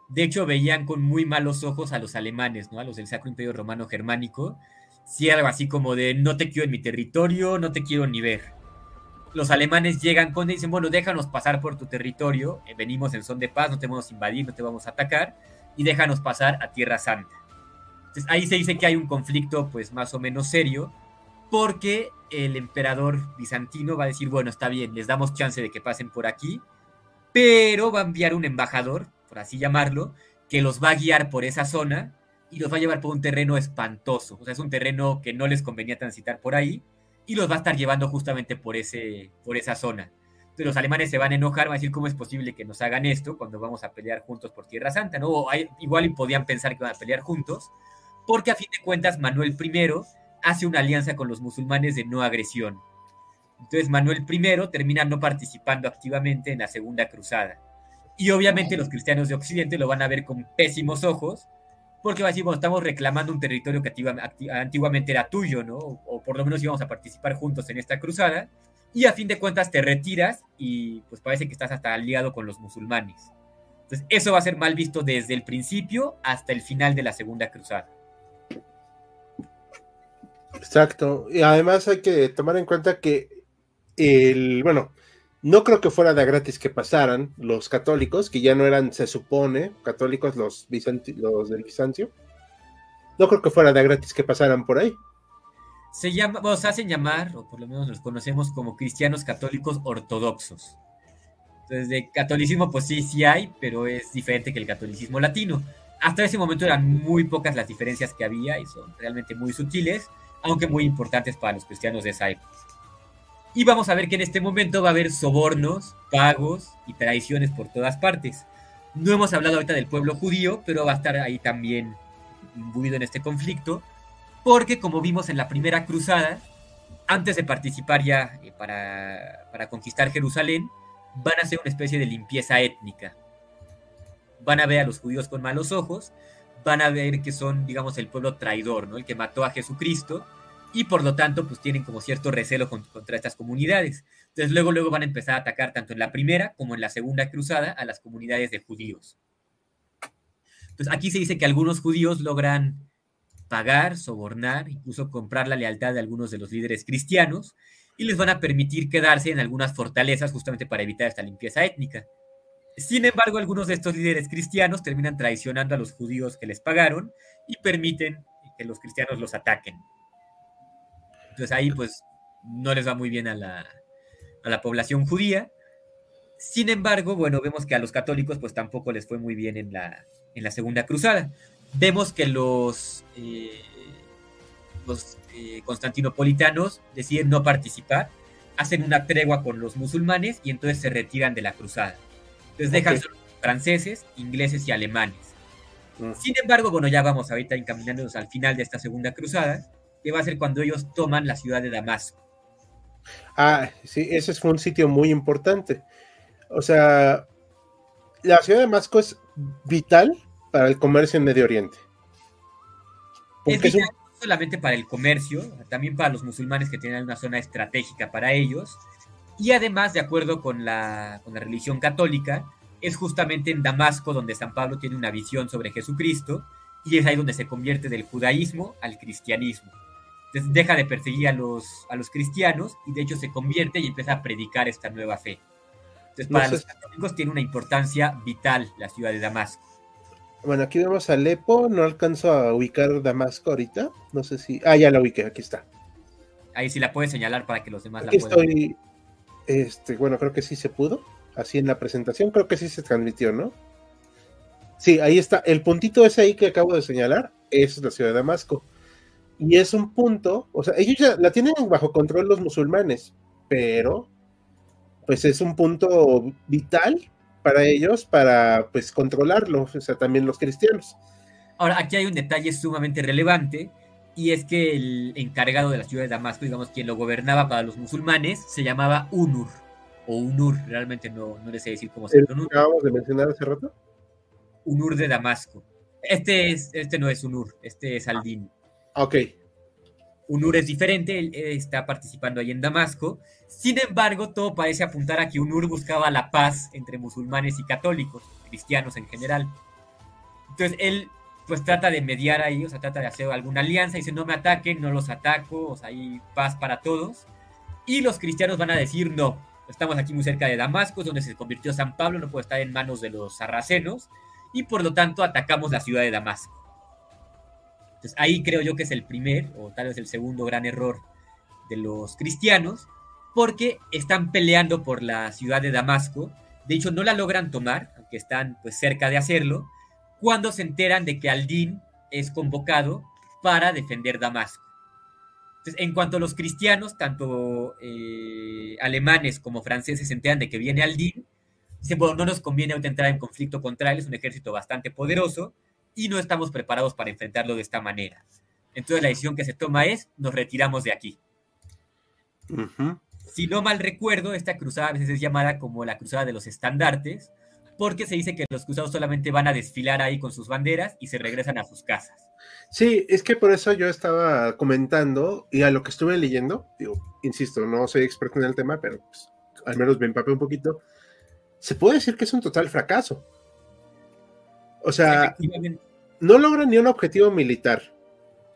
De hecho, veían con muy malos ojos a los alemanes, ¿no? A los del Sacro Imperio Romano Germánico. Sí, algo así como de no te quiero en mi territorio, no te quiero ni ver. Los alemanes llegan con y dicen, bueno, déjanos pasar por tu territorio, eh, venimos en son de paz, no te vamos a invadir, no te vamos a atacar, y déjanos pasar a Tierra Santa. Entonces ahí se dice que hay un conflicto pues más o menos serio, porque el emperador bizantino va a decir, bueno, está bien, les damos chance de que pasen por aquí, pero va a enviar un embajador, por así llamarlo, que los va a guiar por esa zona y los va a llevar por un terreno espantoso. O sea, es un terreno que no les convenía transitar por ahí y los va a estar llevando justamente por, ese, por esa zona. Entonces los alemanes se van a enojar, van a decir, ¿cómo es posible que nos hagan esto cuando vamos a pelear juntos por Tierra Santa? ¿no? igual podían pensar que van a pelear juntos, porque a fin de cuentas Manuel I hace una alianza con los musulmanes de no agresión. Entonces Manuel I termina no participando activamente en la Segunda Cruzada. Y obviamente los cristianos de Occidente lo van a ver con pésimos ojos, porque va a decir, bueno, estamos reclamando un territorio que antiguamente era tuyo, ¿no? O por lo menos íbamos a participar juntos en esta cruzada, y a fin de cuentas te retiras y pues parece que estás hasta aliado con los musulmanes. Entonces eso va a ser mal visto desde el principio hasta el final de la Segunda Cruzada. Exacto. Y además hay que tomar en cuenta que el, bueno, no creo que fuera de gratis que pasaran los católicos, que ya no eran, se supone, católicos los, los del Bizancio. No creo que fuera de gratis que pasaran por ahí. Se llama, se hacen llamar, o por lo menos los conocemos como cristianos católicos ortodoxos. Entonces, de catolicismo, pues sí, sí hay, pero es diferente que el catolicismo latino. Hasta ese momento eran muy pocas las diferencias que había y son realmente muy sutiles aunque muy importantes para los cristianos de esa época. Y vamos a ver que en este momento va a haber sobornos, pagos y traiciones por todas partes. No hemos hablado ahorita del pueblo judío, pero va a estar ahí también imbuido en este conflicto, porque como vimos en la primera cruzada, antes de participar ya eh, para, para conquistar Jerusalén, van a hacer una especie de limpieza étnica. Van a ver a los judíos con malos ojos van a ver que son, digamos, el pueblo traidor, ¿no? El que mató a Jesucristo y por lo tanto, pues tienen como cierto recelo contra estas comunidades. Entonces, luego, luego van a empezar a atacar tanto en la primera como en la segunda cruzada a las comunidades de judíos. Entonces, aquí se dice que algunos judíos logran pagar, sobornar, incluso comprar la lealtad de algunos de los líderes cristianos y les van a permitir quedarse en algunas fortalezas justamente para evitar esta limpieza étnica. Sin embargo, algunos de estos líderes cristianos terminan traicionando a los judíos que les pagaron y permiten que los cristianos los ataquen. Entonces ahí pues no les va muy bien a la, población judía. Sin embargo, bueno, vemos que a los católicos pues tampoco les fue muy bien en la, en la Segunda Cruzada. Vemos que los, eh, los eh, constantinopolitanos deciden no participar, hacen una tregua con los musulmanes y entonces se retiran de la cruzada. Entonces dejan franceses, ingleses y alemanes. Mm. Sin embargo, bueno, ya vamos ahorita encaminándonos al final de esta segunda cruzada, que va a ser cuando ellos toman la ciudad de Damasco. Ah, sí, ese fue un sitio muy importante. O sea, la ciudad de Damasco es vital para el comercio en Medio Oriente. Es vital no solamente para el comercio, también para los musulmanes que tienen una zona estratégica para ellos, y además, de acuerdo con la, con la religión católica, es justamente en Damasco donde San Pablo tiene una visión sobre Jesucristo y es ahí donde se convierte del judaísmo al cristianismo. Entonces deja de perseguir a los, a los cristianos y de hecho se convierte y empieza a predicar esta nueva fe. Entonces para los católicos tiene una importancia vital la ciudad de Damasco. Bueno, aquí vemos Alepo, no alcanzo a ubicar Damasco ahorita, no sé si... Ah, ya la ubiqué, aquí está. Ahí sí la puedes señalar para que los demás la puedan. Estoy este, bueno, creo que sí se pudo. así en la presentación, creo que sí se transmitió, ¿no? Sí, ahí está. El puntito ese ahí que acabo de señalar, esa es la ciudad de Damasco. Y es un punto, o sea, ellos ya la tienen bajo control los musulmanes, pero pues es un punto vital para ellos para pues controlarlo, o sea, también los cristianos. Ahora, aquí hay un detalle sumamente relevante, y es que el encargado de la ciudad de Damasco, digamos, quien lo gobernaba para los musulmanes, se llamaba Unur, o Unur, realmente no, no le sé decir cómo se pronuncia. acabamos de mencionar hace rato? Unur de Damasco. Este, es, este no es Unur, este es Aldin. Ok. Unur es diferente, él está participando ahí en Damasco. Sin embargo, todo parece apuntar a que Unur buscaba la paz entre musulmanes y católicos, cristianos en general. Entonces, él pues trata de mediar ahí, o sea, trata de hacer alguna alianza, dice, no me ataquen, no los ataco, o sea, hay paz para todos. Y los cristianos van a decir, no, estamos aquí muy cerca de Damasco, donde se convirtió San Pablo, no puede estar en manos de los sarracenos, y por lo tanto atacamos la ciudad de Damasco. Entonces ahí creo yo que es el primer, o tal vez el segundo gran error de los cristianos, porque están peleando por la ciudad de Damasco, de hecho no la logran tomar, aunque están pues cerca de hacerlo, cuando se enteran de que Aldín es convocado para defender Damasco. Entonces, en cuanto a los cristianos, tanto eh, alemanes como franceses se enteran de que viene Aldín, dicen, bueno, no nos conviene entrar en conflicto contra él, es un ejército bastante poderoso y no estamos preparados para enfrentarlo de esta manera. Entonces la decisión que se toma es, nos retiramos de aquí. Si no mal recuerdo, esta cruzada a veces es llamada como la cruzada de los estandartes, porque se dice que los cruzados solamente van a desfilar ahí con sus banderas y se regresan a sus casas. Sí, es que por eso yo estaba comentando y a lo que estuve leyendo, digo, insisto, no soy experto en el tema, pero pues, al menos me empapé un poquito, se puede decir que es un total fracaso. O sea, no logran ni un objetivo militar.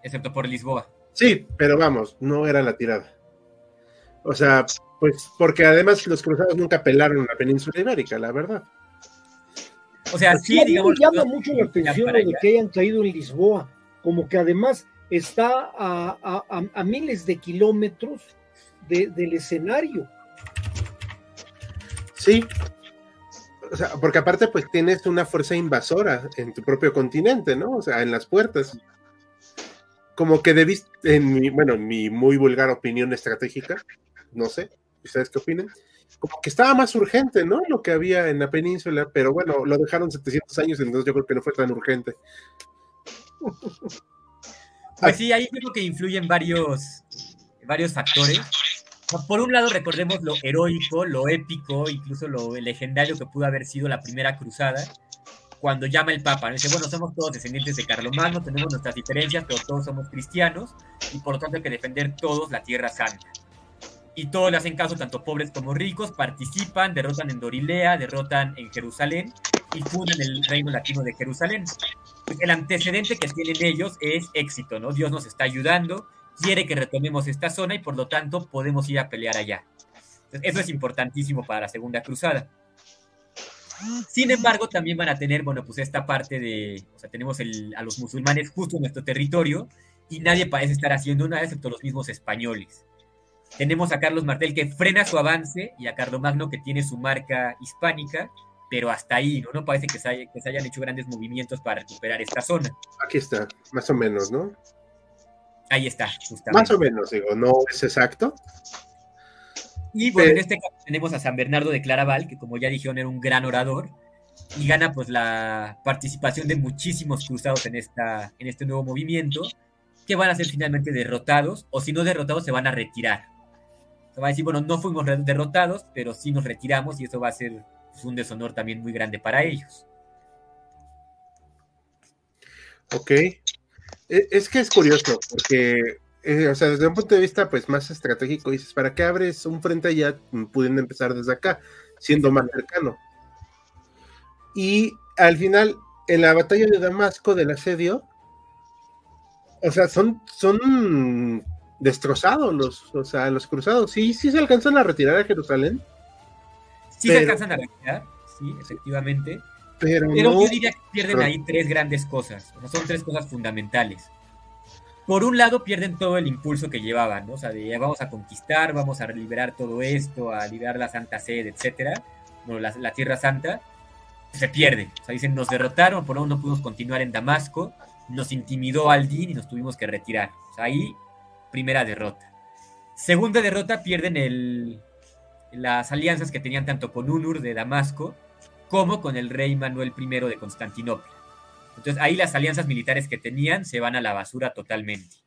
Excepto por Lisboa. Sí, pero vamos, no era la tirada. O sea, pues porque además los cruzados nunca pelaron la península ibérica, la verdad. O sea, sí, digamos. llama mucho la atención de que hayan caído en Lisboa, como que además está a, miles de kilómetros del escenario. Sí. O sea, porque aparte, pues tienes una fuerza invasora en tu propio continente, ¿no? O sea, en las puertas. Como que debiste, en mi, bueno, en mi muy vulgar opinión estratégica, no sé, ¿ustedes qué opinan? como que estaba más urgente, ¿no? Lo que había en la península, pero bueno, lo dejaron 700 años, entonces yo creo que no fue tan urgente. Pues sí, ahí creo que influyen varios, varios factores. Por un lado, recordemos lo heroico, lo épico, incluso lo legendario que pudo haber sido la primera cruzada, cuando llama el Papa. Dice, bueno, somos todos descendientes de Carlomagno, tenemos nuestras diferencias, pero todos somos cristianos, y por lo tanto hay que defender todos la Tierra Santa y todos le hacen caso, tanto pobres como ricos, participan, derrotan en Dorilea, derrotan en Jerusalén y fundan el reino latino de Jerusalén. Pues, el antecedente que tienen ellos es éxito, ¿no? Dios nos está ayudando, quiere que retomemos esta zona y por lo tanto podemos ir a pelear allá. eso es importantísimo para la Segunda Cruzada. Sin embargo, también van a tener, bueno, pues esta parte de, o sea, tenemos a los musulmanes justo en nuestro territorio y nadie parece estar haciendo nada excepto los mismos españoles. Tenemos a Carlos Martel que frena su avance y a Carlomagno que tiene su marca hispánica, pero hasta ahí, ¿no? No parece que se, hayan hecho grandes movimientos para recuperar esta zona. Aquí está, más o menos, ¿no? Ahí está, justamente. Más o menos, digo, no es exacto. Y bueno, en este caso tenemos a San Bernardo de Claraval, que como ya dijeron era un gran orador, y gana pues la participación de muchísimos cruzados en, esta, en este nuevo movimiento, que van a ser finalmente derrotados, o si no derrotados se van a retirar. Se va a decir, bueno, no fuimos derrotados, pero sí nos retiramos y eso va a ser pues, un deshonor también muy grande para ellos. Ok. E, es que es curioso, porque, eh, o sea, desde un punto de vista pues más estratégico, dices, ¿para qué abres un frente ya pudiendo empezar desde acá, siendo más cercano? Y al final, en la batalla de Damasco del asedio, o sea, son, son destrozados los, o sea, los cruzados. Sí, sí se alcanzan a retirar a Jerusalén. Sí se alcanzan a retirar, sí, efectivamente. Pero, yo diría que pierden ahí tres grandes cosas. O sea, son tres cosas fundamentales. Por un lado, pierden todo el impulso que llevaban, ¿no? O sea, de vamos a conquistar, vamos a liberar todo esto, a liberar la Santa Sede, etcétera. bueno, la, Tierra Santa, se pierde. O sea, dicen, nos derrotaron, por lo no pudimos continuar en Damasco, nos intimidó Aldin y nos tuvimos que retirar. O sea, ahí, primera derrota. Segunda derrota, pierden el, las alianzas que tenían tanto con Unur de Damasco como con el rey Manuel I de Constantinopla. Entonces ahí las alianzas militares que tenían se van a la basura totalmente.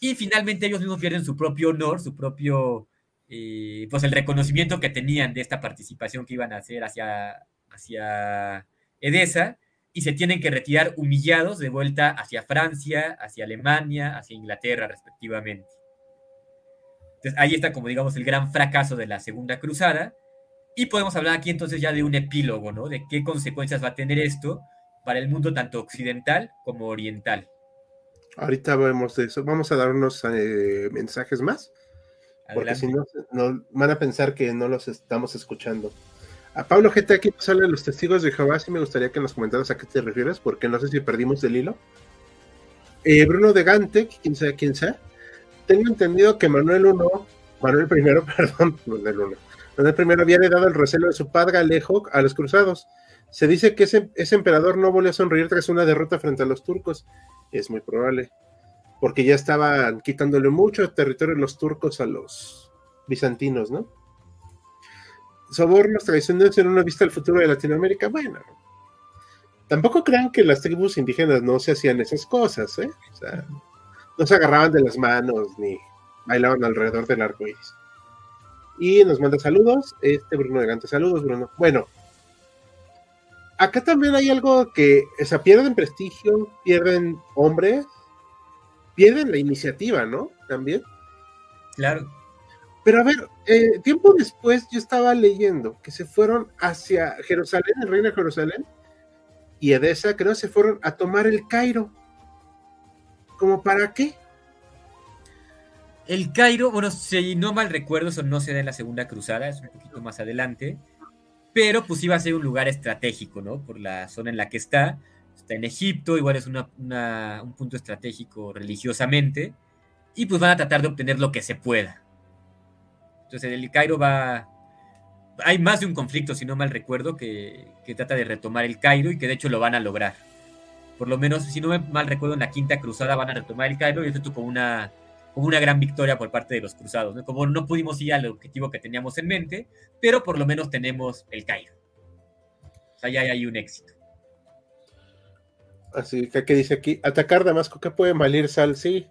Y finalmente ellos mismos pierden su propio honor, su propio, eh, pues el reconocimiento que tenían de esta participación que iban a hacer hacia, hacia Edesa y se tienen que retirar humillados de vuelta hacia Francia, hacia Alemania, hacia Inglaterra respectivamente. Entonces ahí está como digamos el gran fracaso de la Segunda Cruzada y podemos hablar aquí entonces ya de un epílogo, ¿no? De qué consecuencias va a tener esto para el mundo tanto occidental como oriental. Ahorita vemos de eso. Vamos a dar unos eh, mensajes más. Porque si no, van a pensar que no los estamos escuchando. A Pablo GT aquí sale los testigos de Jehová. Sí me gustaría que nos comentaras a qué te refieres, porque no sé si perdimos el hilo. Eh, Bruno de Gante, quién sea quién sea. Tengo entendido que Manuel I, Manuel I, [laughs] perdón, Manuel I, Manuel I había dado el recelo de su padre Alejo a los cruzados. Se dice que ese, emperador no volvió a sonreír tras una derrota frente a los turcos es muy probable, porque ya estaban quitándole mucho territorio los turcos a los bizantinos, ¿no? Sobornos tradicionales en una vista al futuro de Latinoamérica, bueno, tampoco crean que las tribus indígenas no se hacían esas cosas, ¿eh? O sea, no se agarraban de las manos ni bailaban alrededor del arco iris. Y nos manda saludos, este Bruno de Gante, saludos, Bruno. Bueno, acá también hay algo que, o sea, pierden prestigio, pierden hombres, pierden la iniciativa, ¿no? También. Claro. Pero a ver, eh, tiempo después yo estaba leyendo que se fueron hacia Jerusalén, el reino de Jerusalén, y Edesa, creo, se fueron a tomar el Cairo. ¿Cómo para qué? El Cairo, bueno, si no mal recuerdo, eso no se da en la segunda cruzada, es un poquito más adelante pero pues iba a ser un lugar estratégico, ¿no? Por la zona en la que está. Está en Egipto, igual es un punto estratégico religiosamente, y pues van a tratar de obtener lo que se pueda. Entonces el Cairo va... Hay más de un conflicto, si no mal recuerdo, que, que trata de retomar el Cairo y que de hecho lo van a lograr. Por lo menos, si no mal recuerdo, en la quinta cruzada van a retomar el Cairo y esto como una como una gran victoria por parte de los cruzados. ¿no? Como no pudimos ir al objetivo que teníamos en mente, pero por lo menos tenemos el Cairo. O sea, ya hay un éxito. Así que, ¿qué dice aquí? Atacar Damasco, ¿qué puede malir Sal? Sí.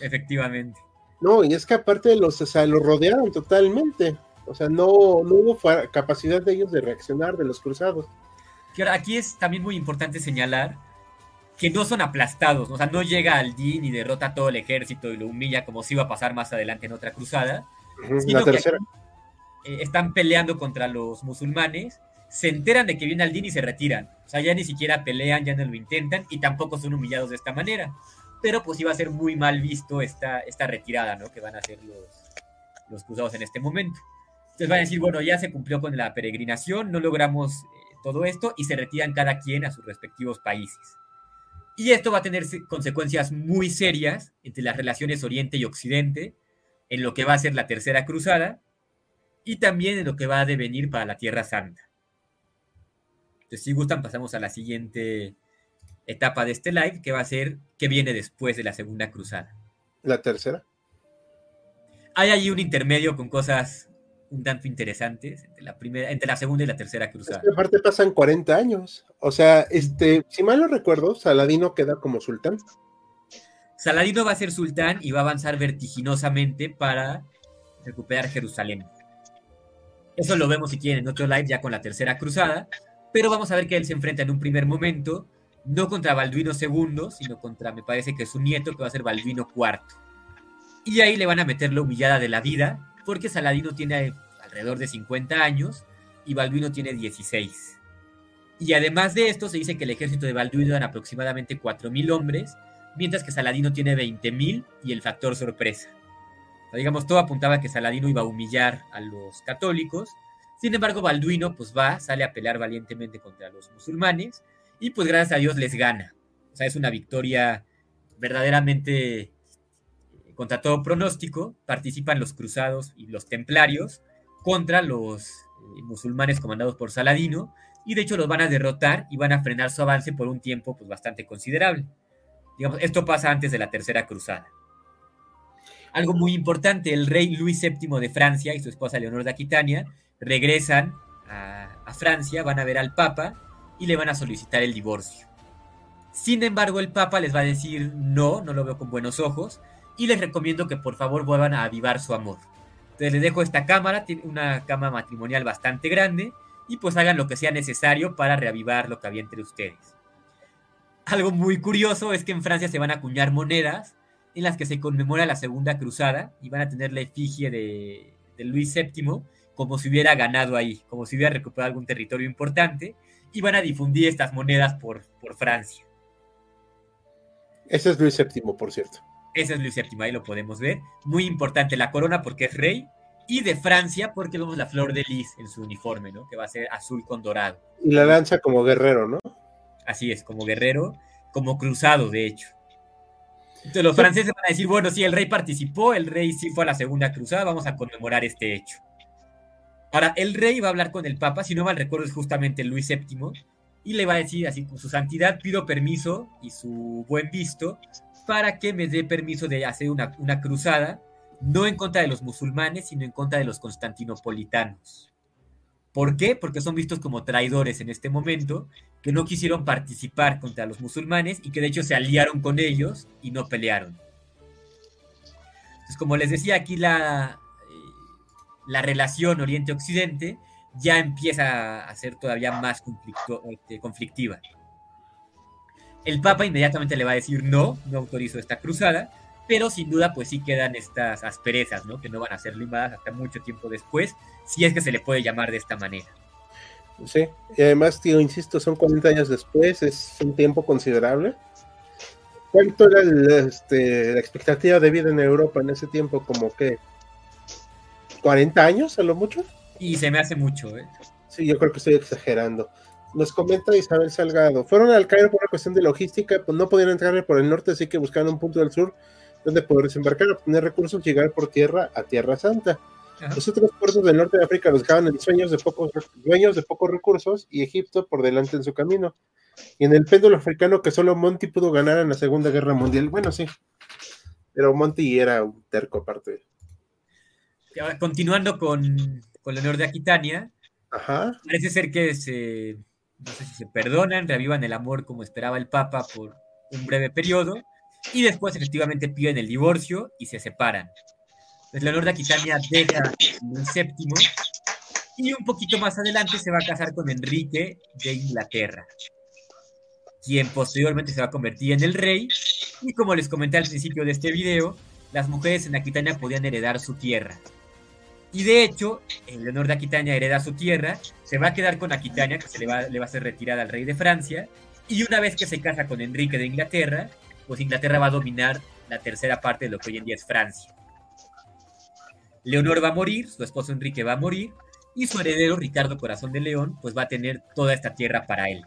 Efectivamente. No, y es que aparte los, o sea, los rodearon totalmente. O sea, no, no hubo capacidad de ellos de reaccionar, de los cruzados. aquí es también muy importante señalar que no son aplastados, o sea, no llega al Din y derrota a todo el ejército y lo humilla como si iba a pasar más adelante en otra cruzada. la tercera. Eh, están peleando contra los musulmanes, se enteran de que viene al Din y se retiran. O sea, ya ni siquiera pelean, ya no lo intentan y tampoco son humillados de esta manera. Pero pues iba a ser muy mal visto esta, esta retirada, ¿no? Que van a hacer los, los cruzados en este momento. Entonces van a decir, bueno, ya se cumplió con la peregrinación, no logramos eh, todo esto y se retiran cada quien a sus respectivos países. Y esto va a tener consecuencias muy serias entre las relaciones Oriente y Occidente, en lo que va a ser la Tercera Cruzada y también en lo que va a devenir para la Tierra Santa. Entonces, si gustan, pasamos a la siguiente etapa de este live, que va a ser qué viene después de la Segunda Cruzada. ¿La tercera? Hay ahí un intermedio con cosas un tanto interesantes entre la, primera, entre la segunda y la tercera cruzada. Es aparte pasan 40 años. O sea, este, si mal no recuerdo, Saladino queda como sultán. Saladino va a ser sultán y va a avanzar vertiginosamente para recuperar Jerusalén. Eso lo vemos si quieren en otro live ya con la tercera cruzada, pero vamos a ver que él se enfrenta en un primer momento no contra Balduino II, sino contra, me parece que su nieto, que va a ser Balduino IV. Y ahí le van a meter la humillada de la vida, porque Saladino tiene alrededor de 50 años y Balduino tiene 16. Y además de esto, se dice que el ejército de Balduino eran aproximadamente 4.000 hombres, mientras que Saladino tiene 20.000 y el factor sorpresa. digamos, todo apuntaba a que Saladino iba a humillar a los católicos. Sin embargo, Balduino pues va, sale a pelear valientemente contra los musulmanes y pues gracias a Dios les gana. O sea, es una victoria verdaderamente contra todo pronóstico, participan los cruzados y los templarios contra los eh, musulmanes comandados por Saladino, y de hecho los van a derrotar y van a frenar su avance por un tiempo pues, bastante considerable. Digamos, esto pasa antes de la Tercera Cruzada. Algo muy importante, el rey Luis VII de Francia y su esposa Leonor de Aquitania regresan a, a Francia, van a ver al Papa y le van a solicitar el divorcio. Sin embargo, el Papa les va a decir no, no lo veo con buenos ojos, y les recomiendo que por favor vuelvan a avivar su amor. Entonces les dejo esta cámara, tiene una cama matrimonial bastante grande, y pues hagan lo que sea necesario para reavivar lo que había entre ustedes. Algo muy curioso es que en Francia se van a acuñar monedas en las que se conmemora la Segunda Cruzada y van a tener la efigie de, Luis VII como si hubiera ganado ahí, como si hubiera recuperado algún territorio importante, y van a difundir estas monedas por, por Francia. Ese es Luis VII, por cierto. Ese es Luis VII, ahí lo podemos ver. Muy importante la corona porque es rey, y de Francia porque vemos la flor de lis en su uniforme, ¿no? Que va a ser azul con dorado. Y la lanza como guerrero, ¿no? Así es, como guerrero, como cruzado, de hecho. Entonces los franceses van a decir, bueno, sí, el rey participó, el rey sí fue a la segunda cruzada, vamos a conmemorar este hecho. Ahora, el rey va a hablar con el papa, si no mal recuerdo es justamente Luis VII, y le va a decir así, con su santidad pido permiso y su buen visto para que me dé permiso de hacer una, una cruzada, no en contra de los musulmanes, sino en contra de los constantinopolitanos. ¿Por qué? Porque son vistos como traidores en este momento, que no quisieron participar contra los musulmanes y que de hecho se aliaron con ellos y no pelearon. Entonces, como les decía, aquí la, la relación Oriente-Occidente ya empieza a ser todavía más este, conflictiva. El Papa inmediatamente le va a decir no, no autorizo esta cruzada, pero sin duda pues sí quedan estas asperezas, ¿no? Que no van a ser limadas hasta mucho tiempo después, si es que se le puede llamar de esta manera. Sí, y además, tío, insisto, son 40 años después, es un tiempo considerable. ¿Cuánto era el, este, la expectativa de vida en Europa en ese tiempo? Como que 40 años a lo mucho. Y se me hace mucho, ¿eh? Sí, yo creo que estoy exagerando. Nos comenta Isabel Salgado. Fueron al Cairo por una cuestión de logística, pues no podían entrar por el norte, así que buscaron un punto del sur donde poder desembarcar, obtener recursos, llegar por tierra a Tierra Santa. Ajá. Los otros puertos del norte de África los dejaban en sueños de pocos, dueños de pocos recursos y Egipto por delante en su camino. Y en el péndulo africano que solo Monty pudo ganar en la Segunda Guerra Mundial. Bueno, sí. Pero Monty era un terco aparte. Continuando con, con Leonor de Aquitania, Ajá. parece ser que se, no sé si se perdonan, reavivan el amor como esperaba el Papa por un breve periodo, y después efectivamente piden el divorcio y se separan. Pues Leonor de Aquitania deja Luis VII y un poquito más adelante se va a casar con Enrique de Inglaterra, quien posteriormente se va a convertir en el rey y como les comenté al principio de este video, las mujeres en Aquitania podían heredar su tierra. Y de hecho, Leonor de Aquitania hereda su tierra, se va a quedar con Aquitania, que se le va, le va a ser retirada al rey de Francia, y una vez que se casa con Enrique de Inglaterra, pues Inglaterra va a dominar la tercera parte de lo que hoy en día es Francia. Leonor va a morir, su esposo Enrique va a morir, y su heredero Ricardo Corazón de León, pues va a tener toda esta tierra para él.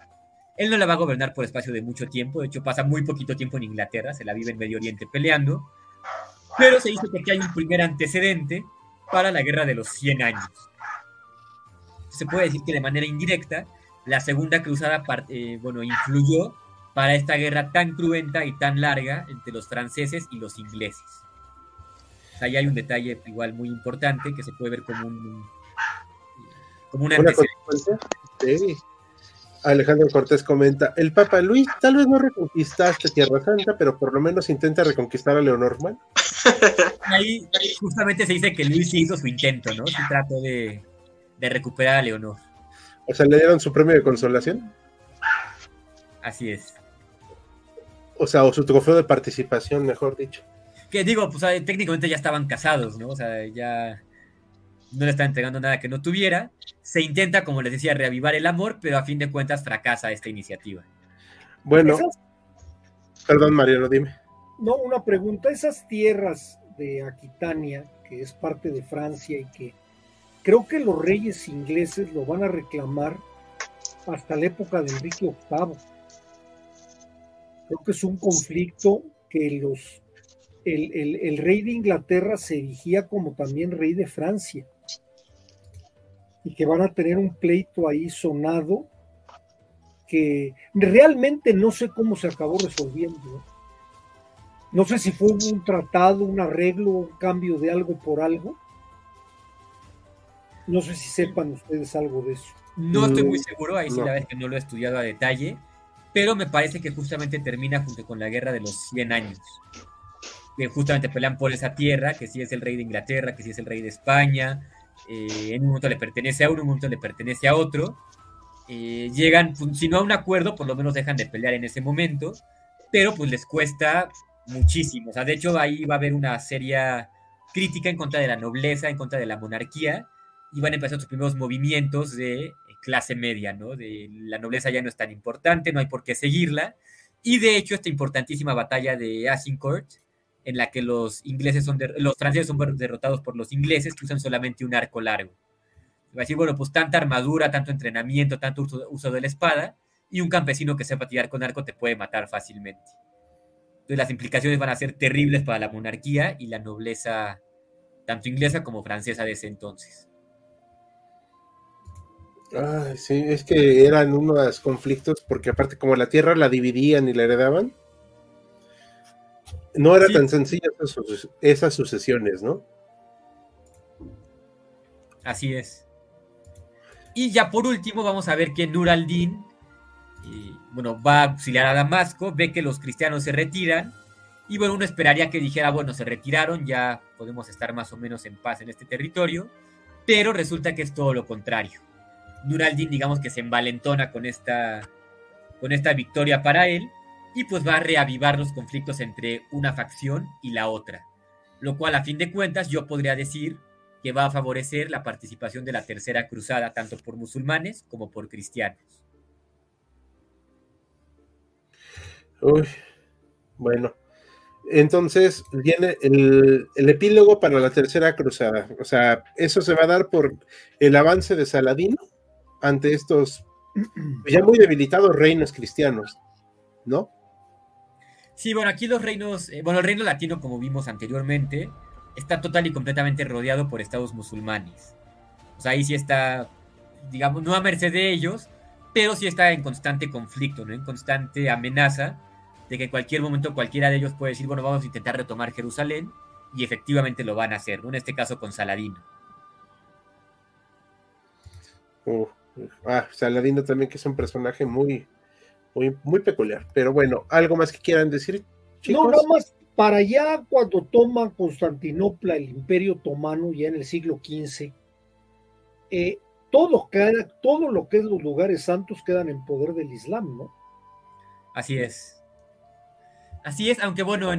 Él no la va a gobernar por espacio de mucho tiempo, de hecho pasa muy poquito tiempo en Inglaterra, se la vive en Medio Oriente peleando, pero se dice que aquí hay un primer antecedente para la guerra de los 100 años. Se puede decir que de manera indirecta, la Segunda Cruzada eh, bueno, influyó para esta guerra tan cruenta y tan larga entre los franceses y los ingleses. Ahí hay un detalle igual muy importante que se puede ver como un como un antecedente. Sí. Alejandro Cortés comenta, el Papa Luis tal vez no reconquistaste Tierra Santa, pero por lo menos intenta reconquistar a Leonormand. Ahí, ahí, justamente se dice que Luis hizo su intento, ¿no? Se trató de, de recuperar a Leonor. O sea, le dieron su premio de consolación. Así es. O sea, o su trofeo de participación, mejor dicho. Que digo, pues técnicamente ya estaban casados, ¿no? O sea, ya no le están entregando nada que no tuviera. Se intenta, como les decía, reavivar el amor, pero a fin de cuentas fracasa esta iniciativa. Bueno, Esas... perdón, Mariano, dime. No, una pregunta. Esas tierras de Aquitania, que es parte de Francia y que creo que los reyes ingleses lo van a reclamar hasta la época de Enrique VIII. Creo que es un conflicto que los el, el, el, rey de Inglaterra se erigía como también rey de Francia. Y que van a tener un pleito ahí sonado que realmente no sé cómo se acabó resolviendo. No sé si fue un tratado, un arreglo, un cambio de algo por algo. No sé si sepan ustedes algo de eso. No estoy muy seguro, ahí sí la es que no lo he estudiado a detalle, pero me parece que justamente termina junto con la guerra de los 100 años. Que justamente pelean por esa tierra, que sí es el rey de Inglaterra, que sí es el rey de España. Eh, en un momento le pertenece a uno, en un momento le pertenece a otro eh, llegan, pues, si no a un acuerdo, por lo menos dejan de pelear en ese momento, pero pues les cuesta muchísimo. O sea, de hecho ahí va a haber una seria crítica en contra de la nobleza, en contra de la monarquía, y van a empezar sus primeros movimientos de clase media, ¿no? De la nobleza ya no es tan importante, no hay por qué seguirla. Y de hecho, esta importantísima batalla de Agincourt, en la que los ingleses son los franceses son derrotados por los ingleses que usan solamente un arco largo. Va a decir, bueno, pues tanta armadura, tanto entrenamiento, tanto uso, de la espada, y un campesino que sepa tirar con arco te puede matar fácilmente. Entonces las implicaciones van a ser terribles para la monarquía y la nobleza, tanto inglesa como francesa de ese entonces. Ay, sí, es que eran unos conflictos, porque aparte como la tierra la dividían y la heredaban, no era tan sencilla esas sucesiones, ¿no? Así es. Y ya por último vamos a ver que Nur al-Din bueno, va a auxiliar a Damasco, ve que los cristianos se retiran y bueno, uno esperaría que dijera, bueno, se retiraron, ya podemos estar más o menos en paz en este territorio, pero resulta que es todo lo contrario. Nur al-Din digamos que se envalentona con esta, con esta victoria para él y pues va a reavivar los conflictos entre una facción y la otra, lo cual a fin de cuentas yo podría decir que va a favorecer la participación de la Tercera Cruzada, tanto por musulmanes como por cristianos. Uy, bueno, entonces viene el, epílogo para la Tercera Cruzada. O sea, eso se va a dar por el avance de Saladino ante estos ya muy debilitados reinos cristianos, ¿no? Sí, bueno, aquí los reinos, eh, bueno, el reino latino, como vimos anteriormente, está total y completamente rodeado por estados musulmanes. O sea, ahí sí está, digamos, no a merced de ellos, pero sí está en constante conflicto, ¿no? En constante amenaza de que en cualquier momento cualquiera de ellos puede decir, bueno, vamos a intentar retomar Jerusalén, y efectivamente lo van a hacer, ¿no? En este caso con Saladino. ah, Saladino también que es un personaje muy, muy, muy peculiar. Pero bueno, ¿algo más que quieran decir, chicos? No, nada más para allá, cuando toma Constantinopla, el imperio otomano, ya en el siglo XV, eh, todo, todo lo que es los lugares santos quedan en poder del Islam, ¿no? Así es. Así es, aunque bueno,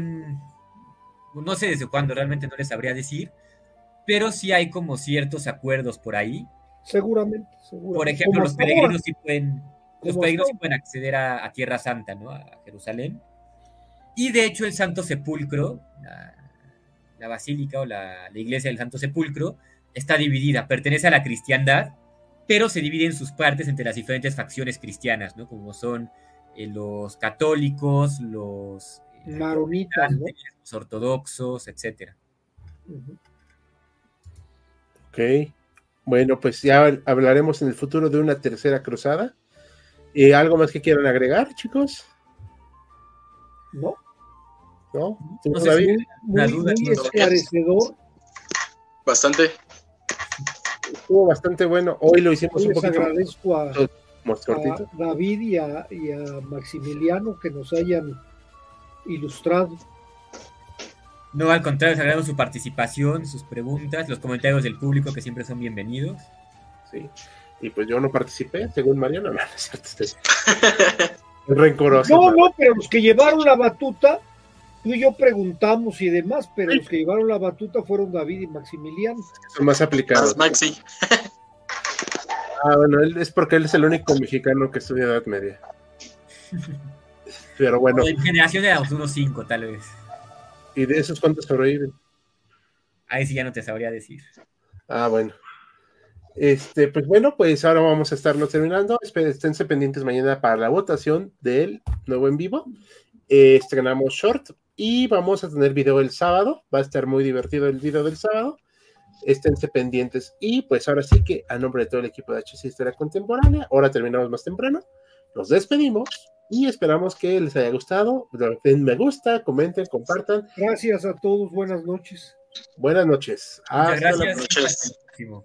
no sé desde cuándo, realmente no les sabría decir, pero sí hay como ciertos acuerdos por ahí. Seguramente, Por ejemplo, los peregrinos sí pueden, los peregrinos sí pueden acceder a, a, Tierra Santa, ¿no? A Jerusalén y de hecho el Santo Sepulcro, la, basílica o la, iglesia del Santo Sepulcro, está dividida, pertenece a la cristiandad, pero se divide en sus partes entre las diferentes facciones cristianas, ¿no? Como son eh, los católicos, los eh, maronitas, los ortodoxos, etcétera. Ok. Bueno, pues ya hablaremos en el futuro de una tercera cruzada. ¿Y ¿Algo más que quieran agregar, chicos? ¿No? ¿no? no sé, muy, duda, esclarecedor. Bastante. Estuvo bastante bueno. Hoy lo hicimos un poquito agradezco a, a David y a, y a, Maximiliano que nos hayan ilustrado. No, al contrario, les agradezco su participación, sus preguntas, los comentarios del público que siempre son bienvenidos. Sí, y pues yo no participé, según Mariano, no, no es [laughs] rencoroso. No, no, pero los que llevaron la batuta tú y yo preguntamos y demás, pero los que llevaron la batuta fueron David y Maximiliano. Son más aplicados. Maxi. [laughs] ah, bueno, él es porque él es el único mexicano que estudia Edad Media. Pero bueno. En generación de los 1.5, tal vez. ¿Y de esos cuántos sobreviven? Ahí sí ya no te sabría decir. Ah, bueno. Este, pues bueno, pues ahora vamos a estarnos terminando. Esténse pendientes mañana para la votación del nuevo en vivo. Eh, estrenamos short y vamos a tener video el sábado. Va a estar muy divertido el video del sábado. esténse pendientes. Y pues ahora sí que a nombre de todo el equipo de HC Historia Contemporánea, ahora terminamos más temprano, nos despedimos y esperamos que les haya gustado. Den me gusta, comenten, compartan. Gracias a todos, buenas noches. Buenas noches. Hasta, la- gracias. próximo.